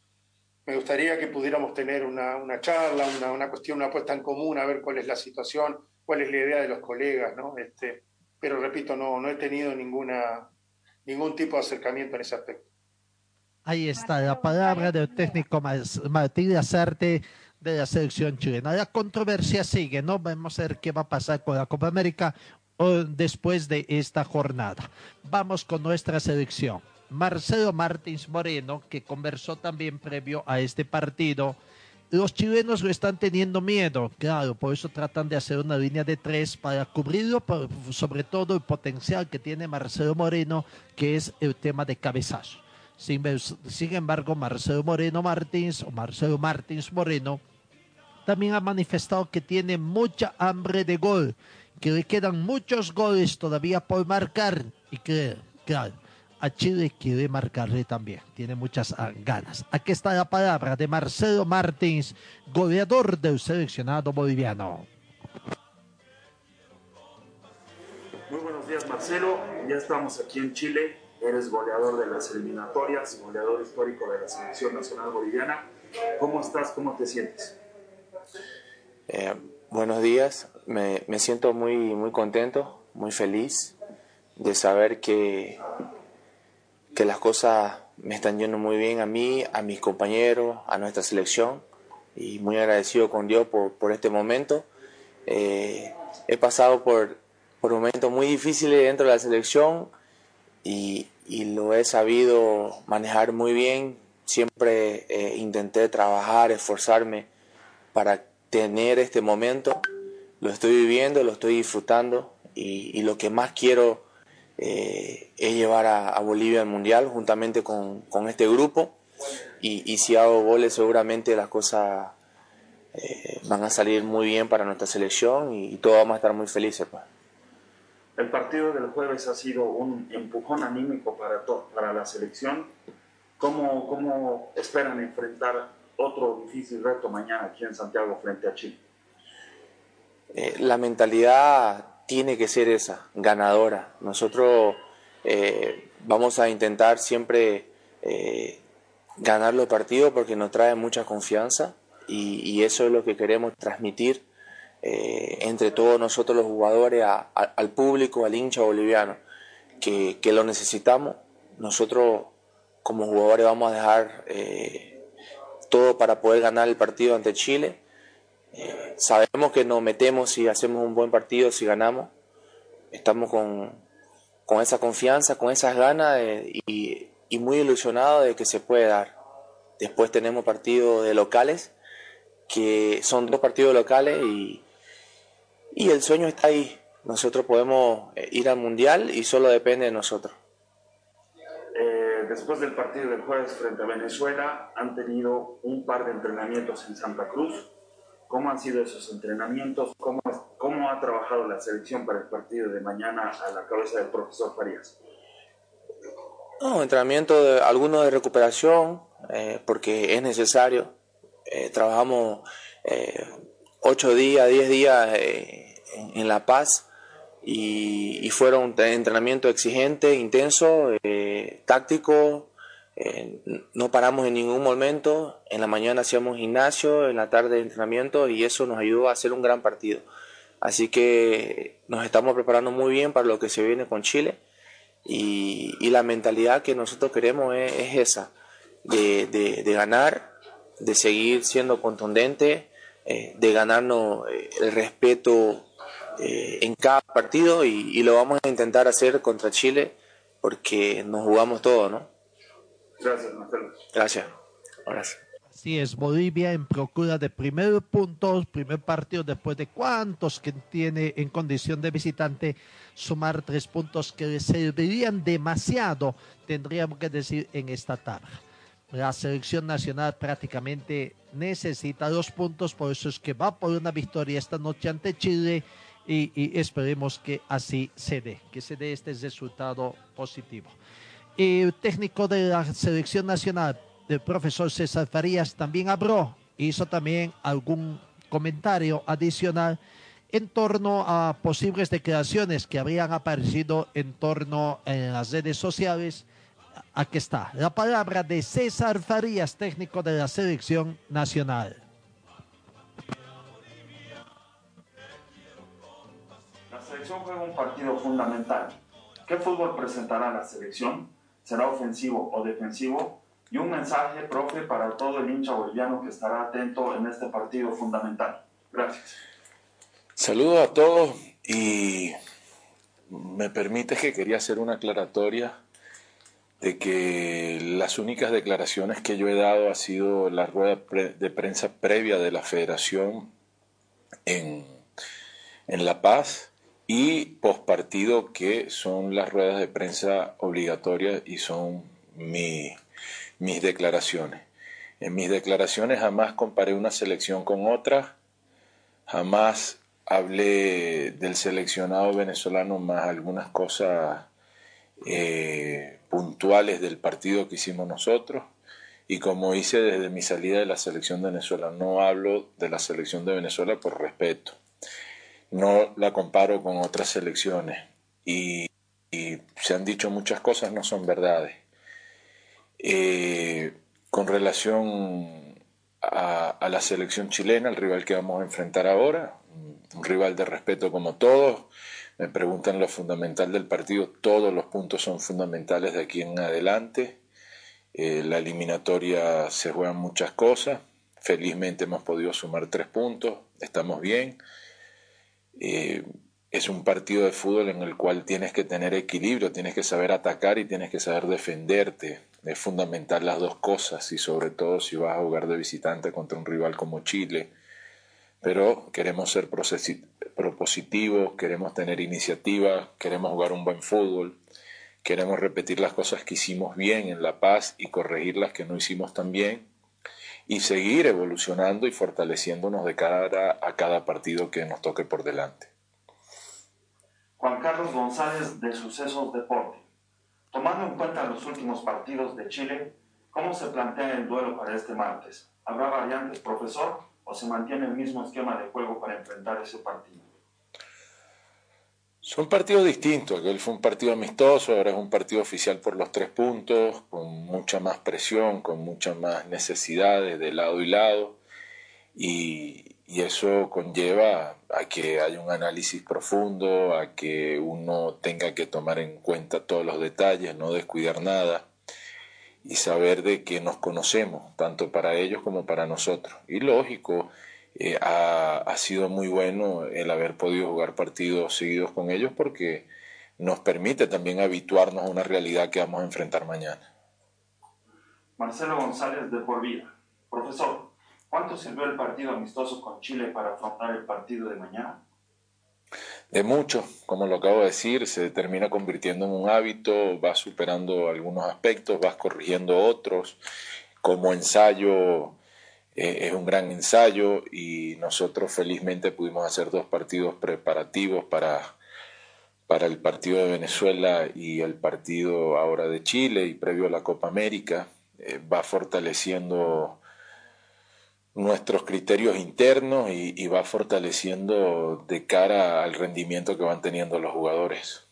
H: Me gustaría que pudiéramos tener una, una charla, una, una, cuestión, una apuesta en común, a ver cuál es la situación, cuál es la idea de los colegas, ¿no? Este, pero repito, no, no he tenido ninguna, ningún tipo de acercamiento en ese aspecto.
C: Ahí está la palabra del técnico Martín Lazarte de la selección chilena. La controversia sigue, ¿no? Vamos a ver qué va a pasar con la Copa América después de esta jornada. Vamos con nuestra selección. Marcelo Martins Moreno, que conversó también previo a este partido. Los chilenos lo están teniendo miedo, claro, por eso tratan de hacer una línea de tres para cubrirlo, sobre todo el potencial que tiene Marcelo Moreno, que es el tema de cabezazo. Sin, sin embargo, Marcelo Moreno Martins o Marcelo Martins Moreno también ha manifestado que tiene mucha hambre de gol, que le quedan muchos goles todavía por marcar y que, claro, a Chile quiere marcarle también, tiene muchas ah, ganas. Aquí está la palabra de Marcelo Martins, goleador del seleccionado boliviano.
L: Muy buenos días Marcelo, ya estamos aquí en Chile, eres goleador de las eliminatorias, goleador histórico de la selección nacional boliviana. ¿Cómo estás? ¿Cómo te sientes?
M: Eh, buenos días, me, me, siento muy, muy contento, muy feliz de saber que, que las cosas me están yendo muy bien a mí, a mis compañeros, a nuestra selección y muy agradecido con Dios por, este momento. Eh, he pasado por, por momentos muy difíciles dentro de la selección y, y lo he sabido manejar muy bien. Siempre eh, intenté trabajar, esforzarme para tener este momento. Lo estoy viviendo, lo estoy disfrutando y, lo que más quiero eh, es llevar a, Bolivia al Mundial juntamente con, este grupo. Y, si hago goles seguramente las cosas eh, van a salir muy bien para nuestra selección y, todos vamos a estar muy felices. Pues.
L: El partido del jueves ha sido un empujón anímico para, para la selección. ¿Cómo, ¿Cómo esperan enfrentar otro difícil reto mañana aquí en Santiago frente a Chile?
M: Eh, la mentalidad tiene que ser esa, ganadora. Nosotros eh, vamos a intentar siempre eh, ganar los partidos porque nos trae mucha confianza y eso es lo que queremos transmitir eh, entre todos nosotros los jugadores, al público, al hincha boliviano, que, lo necesitamos. Nosotros como jugadores vamos a dejar todo para poder ganar el partido ante Chile. Sabemos que nos metemos si hacemos un buen partido, si ganamos. Estamos con, con esa confianza, con esas ganas y, y muy ilusionados de que se puede dar. Después tenemos partidos de locales, que son dos partidos locales y, y el sueño está ahí. Nosotros podemos eh, ir al Mundial y solo depende de nosotros.
L: Eh, después del partido del jueves frente a Venezuela, han tenido un par de entrenamientos en Santa Cruz. ¿Cómo han sido esos entrenamientos? ¿Cómo, cómo ha trabajado la selección para el partido de mañana a la cabeza del profesor Farías?
M: No, entrenamiento, de, algunos de recuperación, eh, porque es necesario. trabajamos ocho días, diez días en La Paz y, fueron un entrenamiento exigente, intenso, eh, táctico. Eh, no paramos en ningún momento. En la mañana hacíamos gimnasio, en la tarde entrenamiento y eso nos ayudó a hacer un gran partido. Así que nos estamos preparando muy bien para lo que se viene con Chile y, la mentalidad que nosotros queremos es, esa, de, ganar de seguir siendo contundente, eh, de ganarnos eh, el respeto eh, en cada partido y, lo vamos a intentar hacer contra Chile porque nos jugamos todo, ¿no?
L: Gracias, Marcelo.
M: Gracias. Gracias.
C: Así es, Bolivia en procura de primer puntos, primer partido después de cuántos que tiene en condición de visitante, sumar tres puntos que le servirían demasiado, tendríamos que decir, en esta tabla. La selección nacional prácticamente necesita dos puntos, por eso es que va por una victoria esta noche ante Chile y, esperemos que así se dé, que se dé este resultado positivo. El técnico de la selección nacional, el profesor César Farías, también habló, hizo también algún comentario adicional en torno a posibles declaraciones que habrían aparecido en torno en las redes sociales. Aquí está la palabra de César Farías, técnico de la selección nacional.
L: selección juega un partido fundamental. ¿Qué fútbol presentará la selección? ¿Será ofensivo o defensivo? Y un mensaje, profe, para todo el hincha boliviano que estará atento en este partido fundamental. Gracias.
N: Saludos a todos y me permite que quería hacer una aclaratoria de que las únicas declaraciones que yo he dado ha sido la rueda de prensa previa de la federación en, en La Paz y pospartido que son las ruedas de prensa obligatorias y son mis declaraciones. En mis declaraciones jamás comparé una selección con otra, jamás hablé del seleccionado venezolano más algunas cosas eh, puntuales del partido que hicimos nosotros. Y como hice desde mi salida de la selección de Venezuela, no hablo de la selección de Venezuela por respeto no la comparo con otras selecciones y, se han dicho muchas cosas, no son verdades. Eh, con relación a, la selección chilena, el rival que vamos a enfrentar ahora, un rival de respeto como todos, me preguntan lo fundamental del partido, todos los puntos son fundamentales de aquí en adelante. Eh, la eliminatoria se juegan muchas cosas, felizmente hemos podido sumar tres puntos, estamos bien. Eh, es un partido de fútbol en el cual tienes que tener equilibrio, tienes que saber atacar y tienes que saber defenderte. Es fundamental las dos cosas y sobre todo si vas a jugar de visitante contra un rival como Chile. Pero queremos ser propositivos, queremos tener iniciativa, queremos jugar un buen fútbol, queremos repetir las cosas que hicimos bien en La Paz y corregir las que no hicimos tan bien y seguir evolucionando y fortaleciéndonos de cara a cada partido que nos toque por delante.
L: Juan Carlos González de Sucesos Deporte. Tomando en cuenta los últimos partidos de Chile, ¿cómo se plantea el duelo para este martes? ¿Habrá variantes, profesor, o se mantiene el mismo esquema de juego para enfrentar ese partido?
N: Son partidos distintos. Aquel fue un partido amistoso, ahora es un partido oficial por los tres puntos, con mucha más presión, con muchas más necesidades de lado y lado. Y, eso conlleva a que haya un análisis profundo, a que uno tenga que tomar en cuenta todos los detalles, no descuidar nada y saber de que nos conocemos, tanto para ellos como para nosotros. Y lógico, eh, ha, sido muy bueno el haber podido jugar partidos seguidos con ellos porque nos permite también habituarnos a una realidad que vamos a enfrentar mañana.
L: Marcelo González de Por Vida. Profesor, ¿cuánto sirvió el partido amistoso con Chile para afrontar el partido de mañana?
N: De mucho, como lo acabo de decir, se termina convirtiendo en un hábito, vas superando algunos aspectos, vas corrigiendo otros. Como ensayo es un gran ensayo y nosotros felizmente pudimos hacer dos partidos preparativos para, para el partido de Venezuela y el partido ahora de Chile y previo a la Copa América. Eh, va fortaleciendo nuestros criterios internos y, y, va fortaleciendo de cara al rendimiento que van teniendo los jugadores.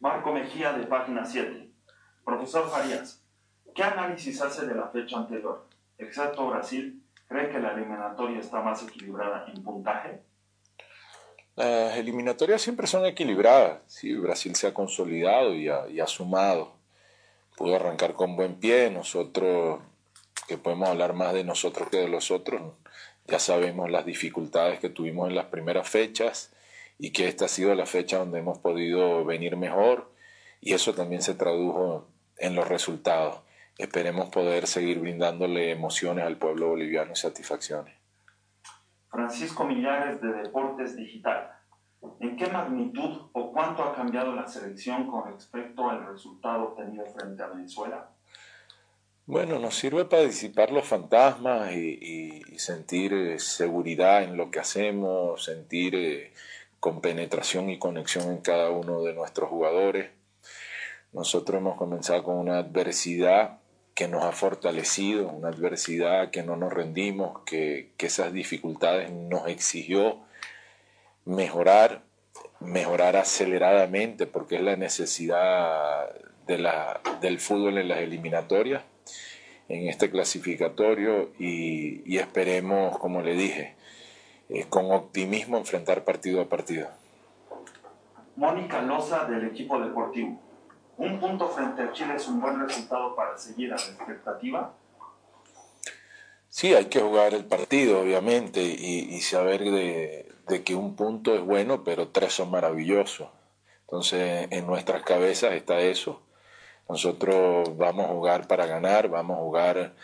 L: Marco Mejía de Página 7. Profesor Farías, ¿qué análisis hace de la fecha anterior? Excepto Brasil, ¿cree que la eliminatoria está más equilibrada en puntaje?
N: Las eliminatorias siempre son equilibradas. Sí, Brasil se ha consolidado y ha, sumado. Pudo arrancar con buen pie. Nosotros que podemos hablar más de nosotros que de los otros. Ya sabemos las dificultades que tuvimos en las primeras fechas y que esta ha sido la fecha donde hemos podido venir mejor y eso también se tradujo en los resultados. Esperemos poder seguir brindándole emociones al pueblo boliviano y satisfacciones.
L: Francisco Millares de Deportes Digital. ¿En qué magnitud o cuánto ha cambiado la selección con respecto al resultado obtenido frente a Venezuela?
N: Bueno, nos sirve para disipar los fantasmas y, sentir eh, seguridad en lo que hacemos, sentir eh, compenetración y conexión en cada uno de nuestros jugadores. Nosotros hemos comenzado con una adversidad que nos ha fortalecido, una adversidad que no nos rendimos, que, que esas dificultades nos exigió mejorar, mejorar aceleradamente, porque es la necesidad de la, del fútbol en las eliminatorias, en este clasificatorio, y, esperemos, como le dije, eh, con optimismo enfrentar partido a partido.
L: Mónica Loza del equipo deportivo. ¿Un punto frente a Chile es un buen resultado para seguir a la expectativa?
N: Sí, hay que jugar el partido, obviamente, y, saber de, que un punto es bueno, pero tres son maravillosos. Entonces, en nuestras cabezas está eso. Nosotros vamos a jugar para ganar, vamos a jugar,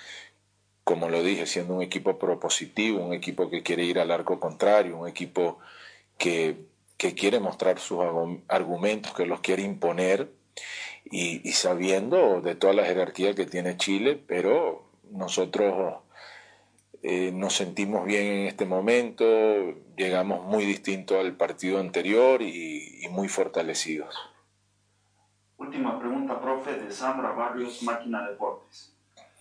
N: como lo dije, siendo un equipo propositivo, un equipo que quiere ir al arco contrario, un equipo que, que quiere mostrar sus argumentos, que los quiere imponer y, sabiendo de toda la jerarquía que tiene Chile, pero nosotros eh, nos sentimos bien en este momento, llegamos muy distinto al partido anterior y, muy fortalecidos.
L: Última pregunta, profe, de Sandra Barrios, Máquina Deportes.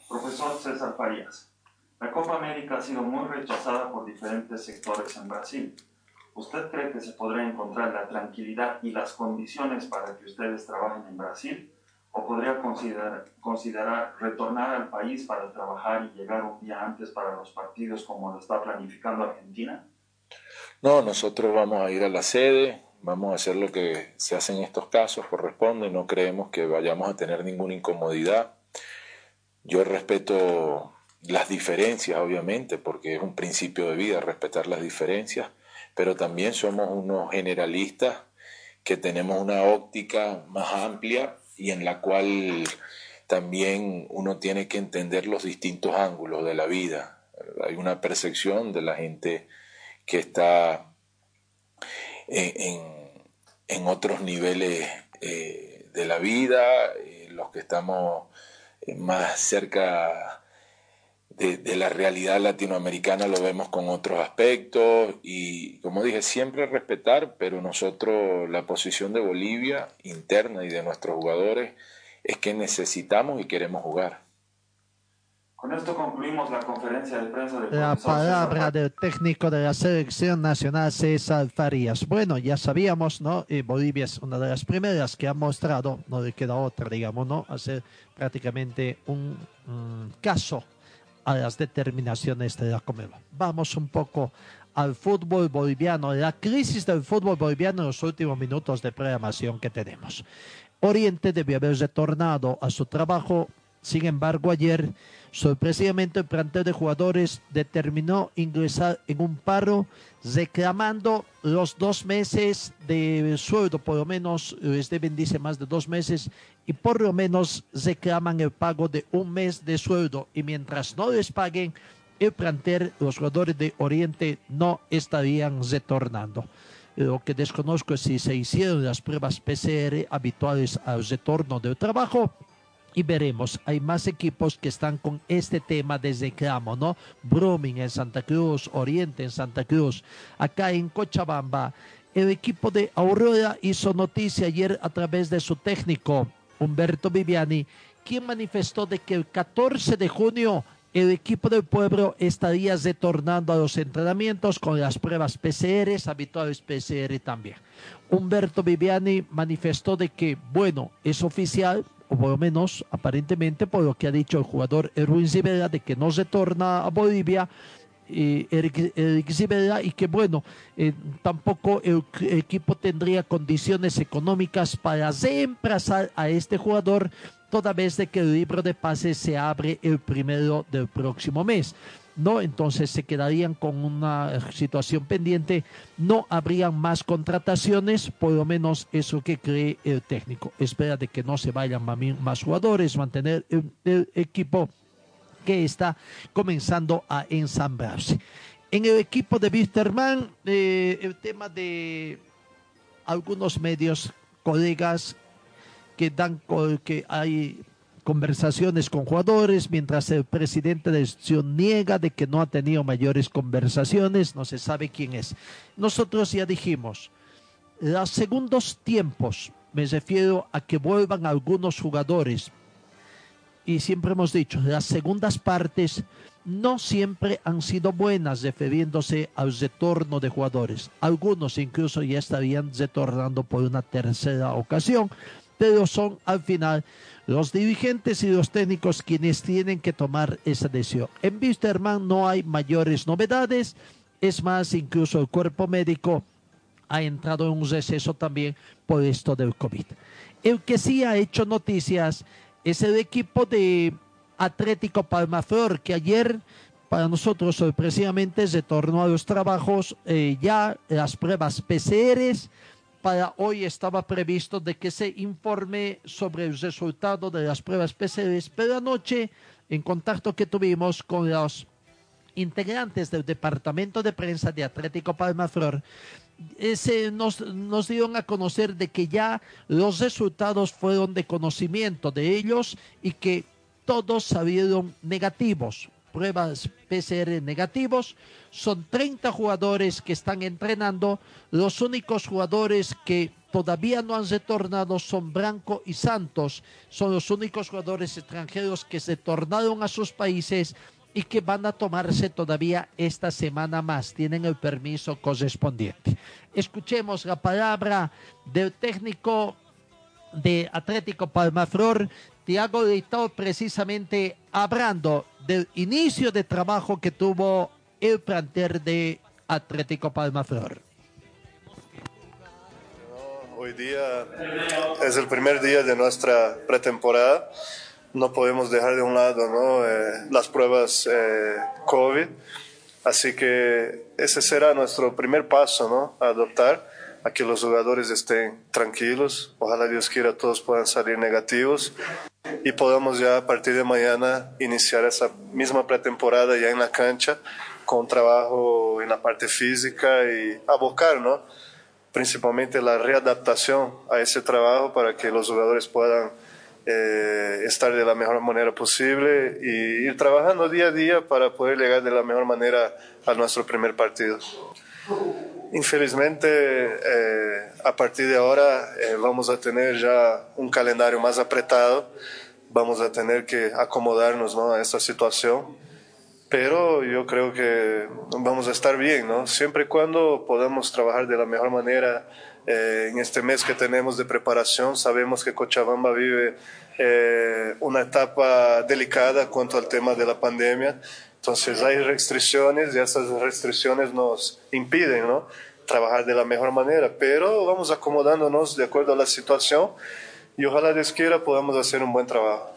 L: Profesor César Farías, la Copa América ha sido muy rechazada por diferentes sectores en Brasil. ¿Usted cree que se podrá encontrar la tranquilidad y las condiciones para que ustedes trabajen en Brasil? ¿O podría considerar, considerar retornar al país para trabajar y llegar un día antes para los partidos como lo está planificando Argentina?
N: No, nosotros vamos a ir a la sede, vamos a hacer lo que se hace en estos casos, corresponde, no creemos que vayamos a tener ninguna incomodidad. Yo respeto las diferencias, obviamente, porque es un principio de vida respetar las diferencias, pero también somos unos generalistas que tenemos una óptica más amplia y en la cual también uno tiene que entender los distintos ángulos de la vida. Hay una percepción de la gente que está en, otros niveles eh, de la vida, eh, los que estamos más cerca de, la realidad latinoamericana lo vemos con otros aspectos y como dije, siempre respetar, pero nosotros la posición de Bolivia interna y de nuestros jugadores es que necesitamos y queremos jugar.
L: Con esto concluimos la conferencia de prensa del
C: La palabra del técnico de la selección nacional, César Farías. Bueno, ya sabíamos, ¿no? Y Bolivia es una de las primeras que ha mostrado, no le queda otra, digamos, ¿no? Hacer prácticamente un caso a las determinaciones de la Comebol. Vamos un poco al fútbol boliviano, la crisis del fútbol boliviano en los últimos minutos de programación que tenemos. Oriente debió haber retornado a su trabajo, sin embargo ayer sorpresivamente el plantel de jugadores determinó ingresar en un paro reclamando los dos meses de sueldo, por lo menos les deben, dice, más de dos meses, y por lo menos reclaman el pago de un mes de sueldo. Y mientras no les paguen, el plantel, los jugadores de Oriente no estarían retornando. Lo que desconozco es si se hicieron las pruebas PCR habituales al retorno del trabajo y veremos, hay más equipos que están con este tema de reclamo, ¿no? Brumming en Santa Cruz, Oriente en Santa Cruz, acá en Cochabamba. El equipo de Aurora hizo noticia ayer a través de su técnico, Humberto Viviani, quien manifestó de que el 14 de junio el equipo del pueblo estaría retornando a los entrenamientos con las pruebas PCR, habituales PCR también. Humberto Viviani manifestó de que, bueno, es oficial, o por lo menos aparentemente por lo que ha dicho el jugador Erwin Zibela de que no retorna a Bolivia eh, Eric, y que bueno, eh, tampoco el, equipo tendría condiciones económicas para reemplazar a este jugador toda vez de que el libro de pases se abre el primero del próximo mes. ¿No? Entonces se quedarían con una situación pendiente, no habrían más contrataciones, por lo menos eso que cree el técnico. Espera de que no se vayan más jugadores, mantener el, equipo que está comenzando a ensambrarse. En el equipo de Wisterman, eh, el tema de algunos medios, colegas que dan que hay conversaciones con jugadores, mientras el presidente de la niega de que no ha tenido mayores conversaciones, no se sabe quién es. Nosotros ya dijimos, los segundos tiempos, me refiero a que vuelvan algunos jugadores, y siempre hemos dicho, las segundas partes no siempre han sido buenas refiriéndose al retorno de jugadores. Algunos incluso ya estarían retornando por una tercera ocasión, pero son al final los dirigentes y los técnicos quienes tienen que tomar esa decisión. En Wisterman no hay mayores novedades, es más, incluso el cuerpo médico ha entrado en un receso también por esto del COVID. El que sí ha hecho noticias es el equipo de Atlético Palmaflor, que ayer para nosotros sorpresivamente retornó a los trabajos eh, ya las pruebas PCRs para hoy estaba previsto de que se informe sobre el resultado de las pruebas PCR, pero anoche, en contacto que tuvimos con los integrantes del departamento de prensa de Atlético Palmaflor, ese nos, nos dieron a conocer de que ya los resultados fueron de conocimiento de ellos y que todos salieron negativos pruebas PCR negativos. Son 30 jugadores que están entrenando. Los únicos jugadores que todavía no han retornado son Branco y Santos. Son los únicos jugadores extranjeros que se tornaron a sus países y que van a tomarse todavía esta semana más. Tienen el permiso correspondiente. Escuchemos la palabra del técnico de Atlético Palmaflor, Tiago Leitao, precisamente hablando del inicio de trabajo que tuvo el planter de Atlético Palmaflor.
O: Hoy día es el primer día de nuestra pretemporada. No podemos dejar de un lado ¿no? Eh, las pruebas eh, COVID. Así que ese será nuestro primer paso ¿no? a adoptar a que los jugadores estén tranquilos. Ojalá Dios quiera todos puedan salir negativos y podamos ya a partir de mañana iniciar esa misma pretemporada ya en la cancha con trabajo en la parte física y abocar, ¿no? Principalmente la readaptación a ese trabajo para que los jugadores puedan eh, estar de la mejor manera posible y ir trabajando día a día para poder llegar de la mejor manera a nuestro primer partido. Infelizmente, eh, a partir de ahora eh, vamos a tener ya un calendario más apretado, vamos a tener que acomodarnos ¿no? a esta situación, pero yo creo que vamos a estar bien, ¿no? siempre y cuando podamos trabajar de la mejor manera eh, en este mes que tenemos de preparación. Sabemos que Cochabamba vive una etapa delicada cuanto al tema de la pandemia entonces hay restricciones y esas restricciones nos impiden ¿no? trabajar de la mejor manera, pero vamos acomodándonos de acuerdo a la situación y ojalá Dios quiera podamos hacer un buen trabajo.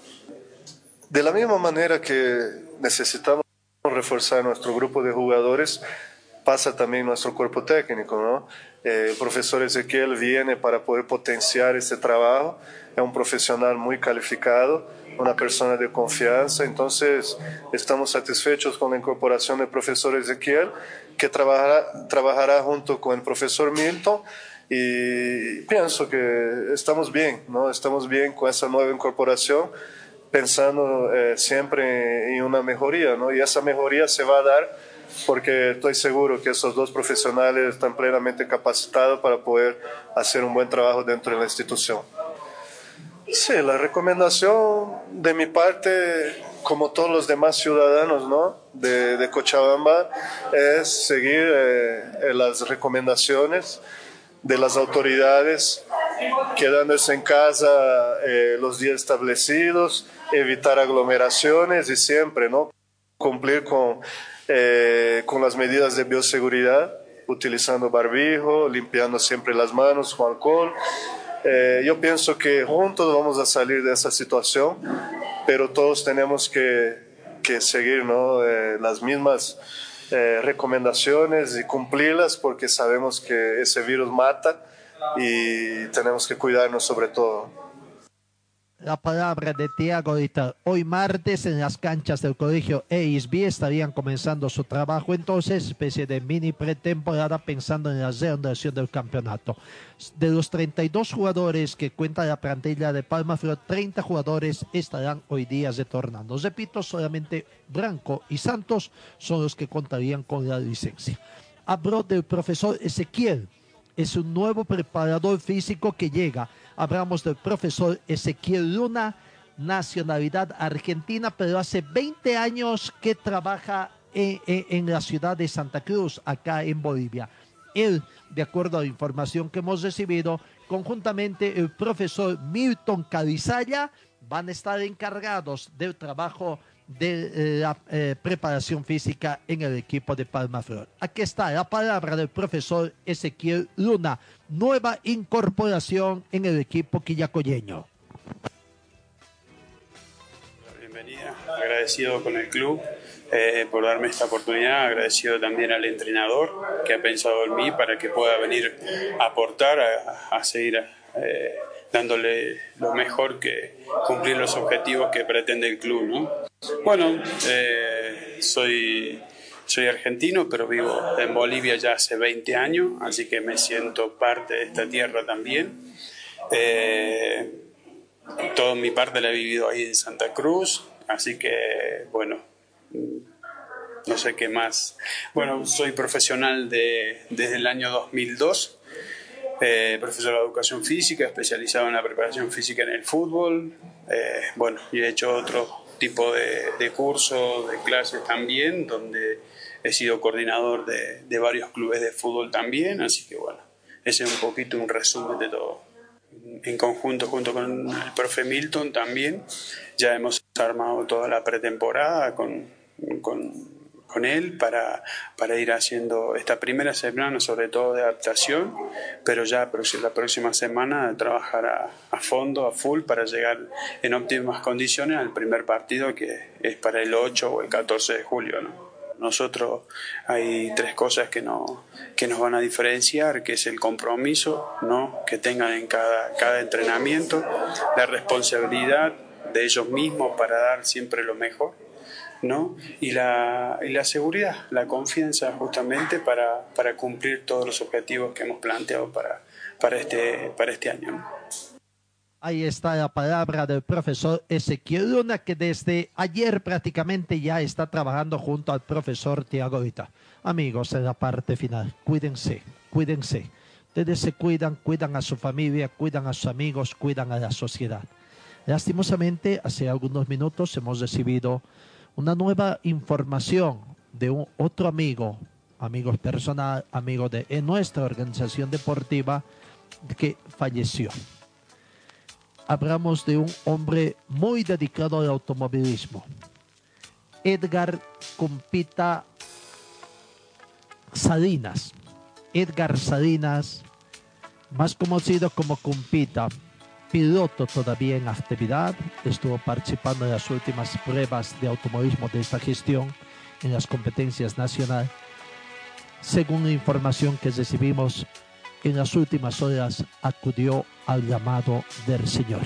O: De la misma manera que necesitamos reforzar nuestro grupo de jugadores, pasa también nuestro cuerpo técnico, ¿no? Eh, el profesor Ezequiel viene para poder potenciar este trabajo, es un profesional muy calificado, una persona de confianza, entonces estamos satisfechos con la incorporación del profesor Ezequiel, que trabajará, trabajará junto con el profesor Milton y pienso que estamos bien, ¿no? Estamos bien con esa nueva incorporación, pensando eh, siempre en una mejoría, ¿no? Y esa mejoría se va a dar porque estoy seguro que esos dos profesionales están plenamente capacitados para poder hacer un buen trabajo dentro de la institución. Sí, la recomendación de mi parte, como todos los demás ciudadanos ¿no? de, Cochabamba, es seguir eh, las recomendaciones de las autoridades, quedándose en casa eh, los días establecidos, evitar aglomeraciones y siempre ¿no? cumplir con, eh, con las medidas de bioseguridad, utilizando barbijo, limpiando siempre las manos con alcohol Eh, yo pienso que juntos vamos a salir de esa situación, pero todos tenemos que, que seguir ¿no? Eh, las mismas eh, recomendaciones y cumplirlas porque sabemos que ese virus mata y tenemos que cuidarnos sobre todo
C: la palabra de Tiago. Hoy martes en las canchas del colegio EISB estarían comenzando su trabajo, entonces especie de mini pretemporada pensando en la reanudación del campeonato. De los 32 jugadores que cuenta la plantilla de Palma Flor, 30 jugadores estarán hoy día retornando. Repito, solamente Branco y Santos son los que contarían con la licencia. Habló del profesor Ezequiel, es un nuevo preparador físico que llega Hablamos del profesor Ezequiel Luna, nacionalidad argentina, pero hace 20 años que trabaja en, la ciudad de Santa Cruz, acá en Bolivia. Él, de acuerdo a la información que hemos recibido, conjuntamente el profesor Milton Calizaya van a estar encargados del trabajo de la eh, preparación física en el equipo de Palma Flor. Aquí está la palabra del profesor Ezequiel Luna, nueva incorporación en el equipo quillacoyeño.
P: Bienvenida, agradecido con el club eh, por darme esta oportunidad, agradecido también al entrenador que ha pensado en mí para que pueda venir a aportar, a, seguir eh, dándole lo mejor que cumplir los objetivos que pretende el club. ¿no? Bueno, eh, soy, soy argentino, pero vivo en Bolivia ya hace 20 años, así que me siento parte de esta tierra también. Eh, toda mi parte la he vivido ahí en Santa Cruz, así que, bueno, no sé qué más. Bueno, soy profesional de, desde el año 2002 eh, profesor de educación física, especializado en la preparación física en el fútbol. Eh, bueno, y he hecho otro tipo de, cursos, de clases también, donde he sido coordinador de, varios clubes de fútbol también, así que bueno, ese es un poquito un resumen de todo. En conjunto, junto con el profe Milton también, ya hemos armado toda la pretemporada con, con con él para, para ir haciendo esta primera semana, sobre todo de adaptación, pero ya la próxima semana trabajar a, fondo, a full, para llegar en óptimas condiciones al primer partido que es para el 8 o el 14 de julio. ¿no? Nosotros hay tres cosas que, no, que nos van a diferenciar, que es el compromiso ¿no? que tengan en cada, cada entrenamiento, la responsabilidad de ellos mismos para dar siempre lo mejor ¿no? Y la, y la seguridad, la confianza justamente para, para, cumplir todos los objetivos que hemos planteado para, para, este, para este año.
C: Ahí está la palabra del profesor Ezequiel Luna, que desde ayer prácticamente ya está trabajando junto al profesor Tiago Vita. Amigos, en la parte final, cuídense, cuídense. Ustedes se cuidan, cuidan a su familia, cuidan a sus amigos, cuidan a la sociedad. Lastimosamente, hace algunos minutos hemos recibido una nueva información de un otro amigo, amigo personal, amigo de nuestra organización deportiva, que falleció. Hablamos de un hombre muy dedicado al automovilismo. Edgar Compita Salinas. Edgar Salinas, más conocido como Compita, piloto todavía en actividad, estuvo participando en las últimas pruebas de automovilismo de esta gestión en las competencias nacionales. Según la información que recibimos, en las últimas horas acudió al llamado del Señor.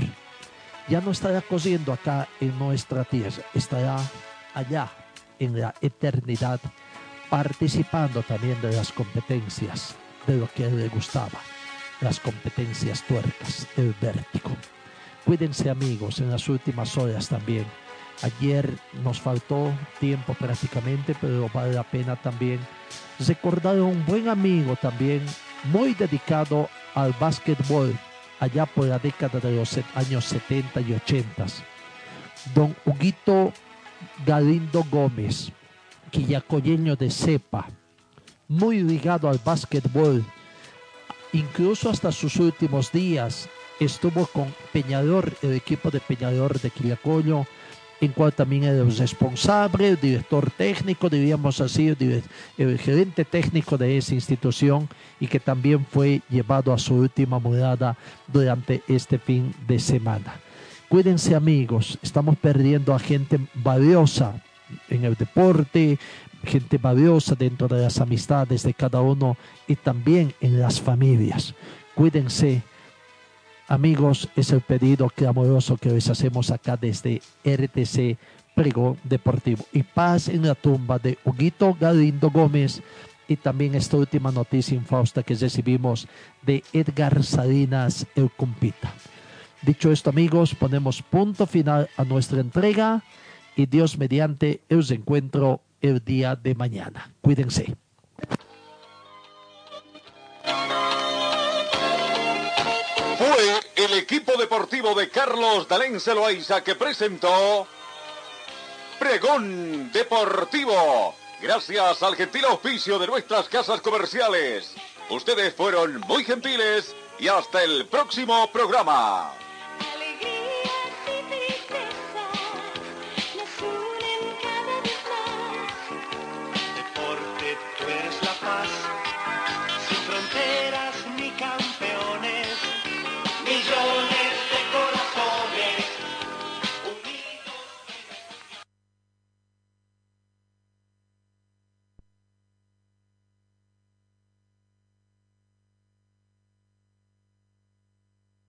C: Ya no estará cosiendo acá en nuestra tierra, estará allá en la eternidad participando también de las competencias de lo que le gustaba las competencias tuercas, el vértigo. Cuídense amigos en las últimas horas también. Ayer nos faltó tiempo prácticamente, pero vale la pena también recordar a un buen amigo también, muy dedicado al básquetbol, allá por la década de los años 70 y 80. Don Huguito Galindo Gómez, quillacoyeño de cepa, muy ligado al básquetbol, Incluso hasta sus últimos días estuvo con Peñador, el equipo de Peñador de Quillacoyo, en cual también era el responsable, el director técnico, diríamos así, el, el gerente técnico de esa institución y que también fue llevado a su última morada durante este fin de semana. Cuídense amigos, estamos perdiendo a gente valiosa en el deporte, gente valiosa dentro de las amistades de cada uno y también en las familias. Cuídense. Amigos, es el pedido clamoroso que les hacemos acá desde RTC Pregón Deportivo. Y paz en la tumba de Huguito Galindo Gómez y también esta última noticia infausta que recibimos de Edgar Salinas El Compita. Dicho esto, amigos, ponemos punto final a nuestra entrega y Dios mediante os encuentro el día de mañana. Cuídense.
Q: Fue el equipo deportivo de Carlos Dalén Celoaiza que presentó Pregón Deportivo. Gracias al gentil auspicio de nuestras casas comerciales. Ustedes fueron muy gentiles y hasta el próximo programa.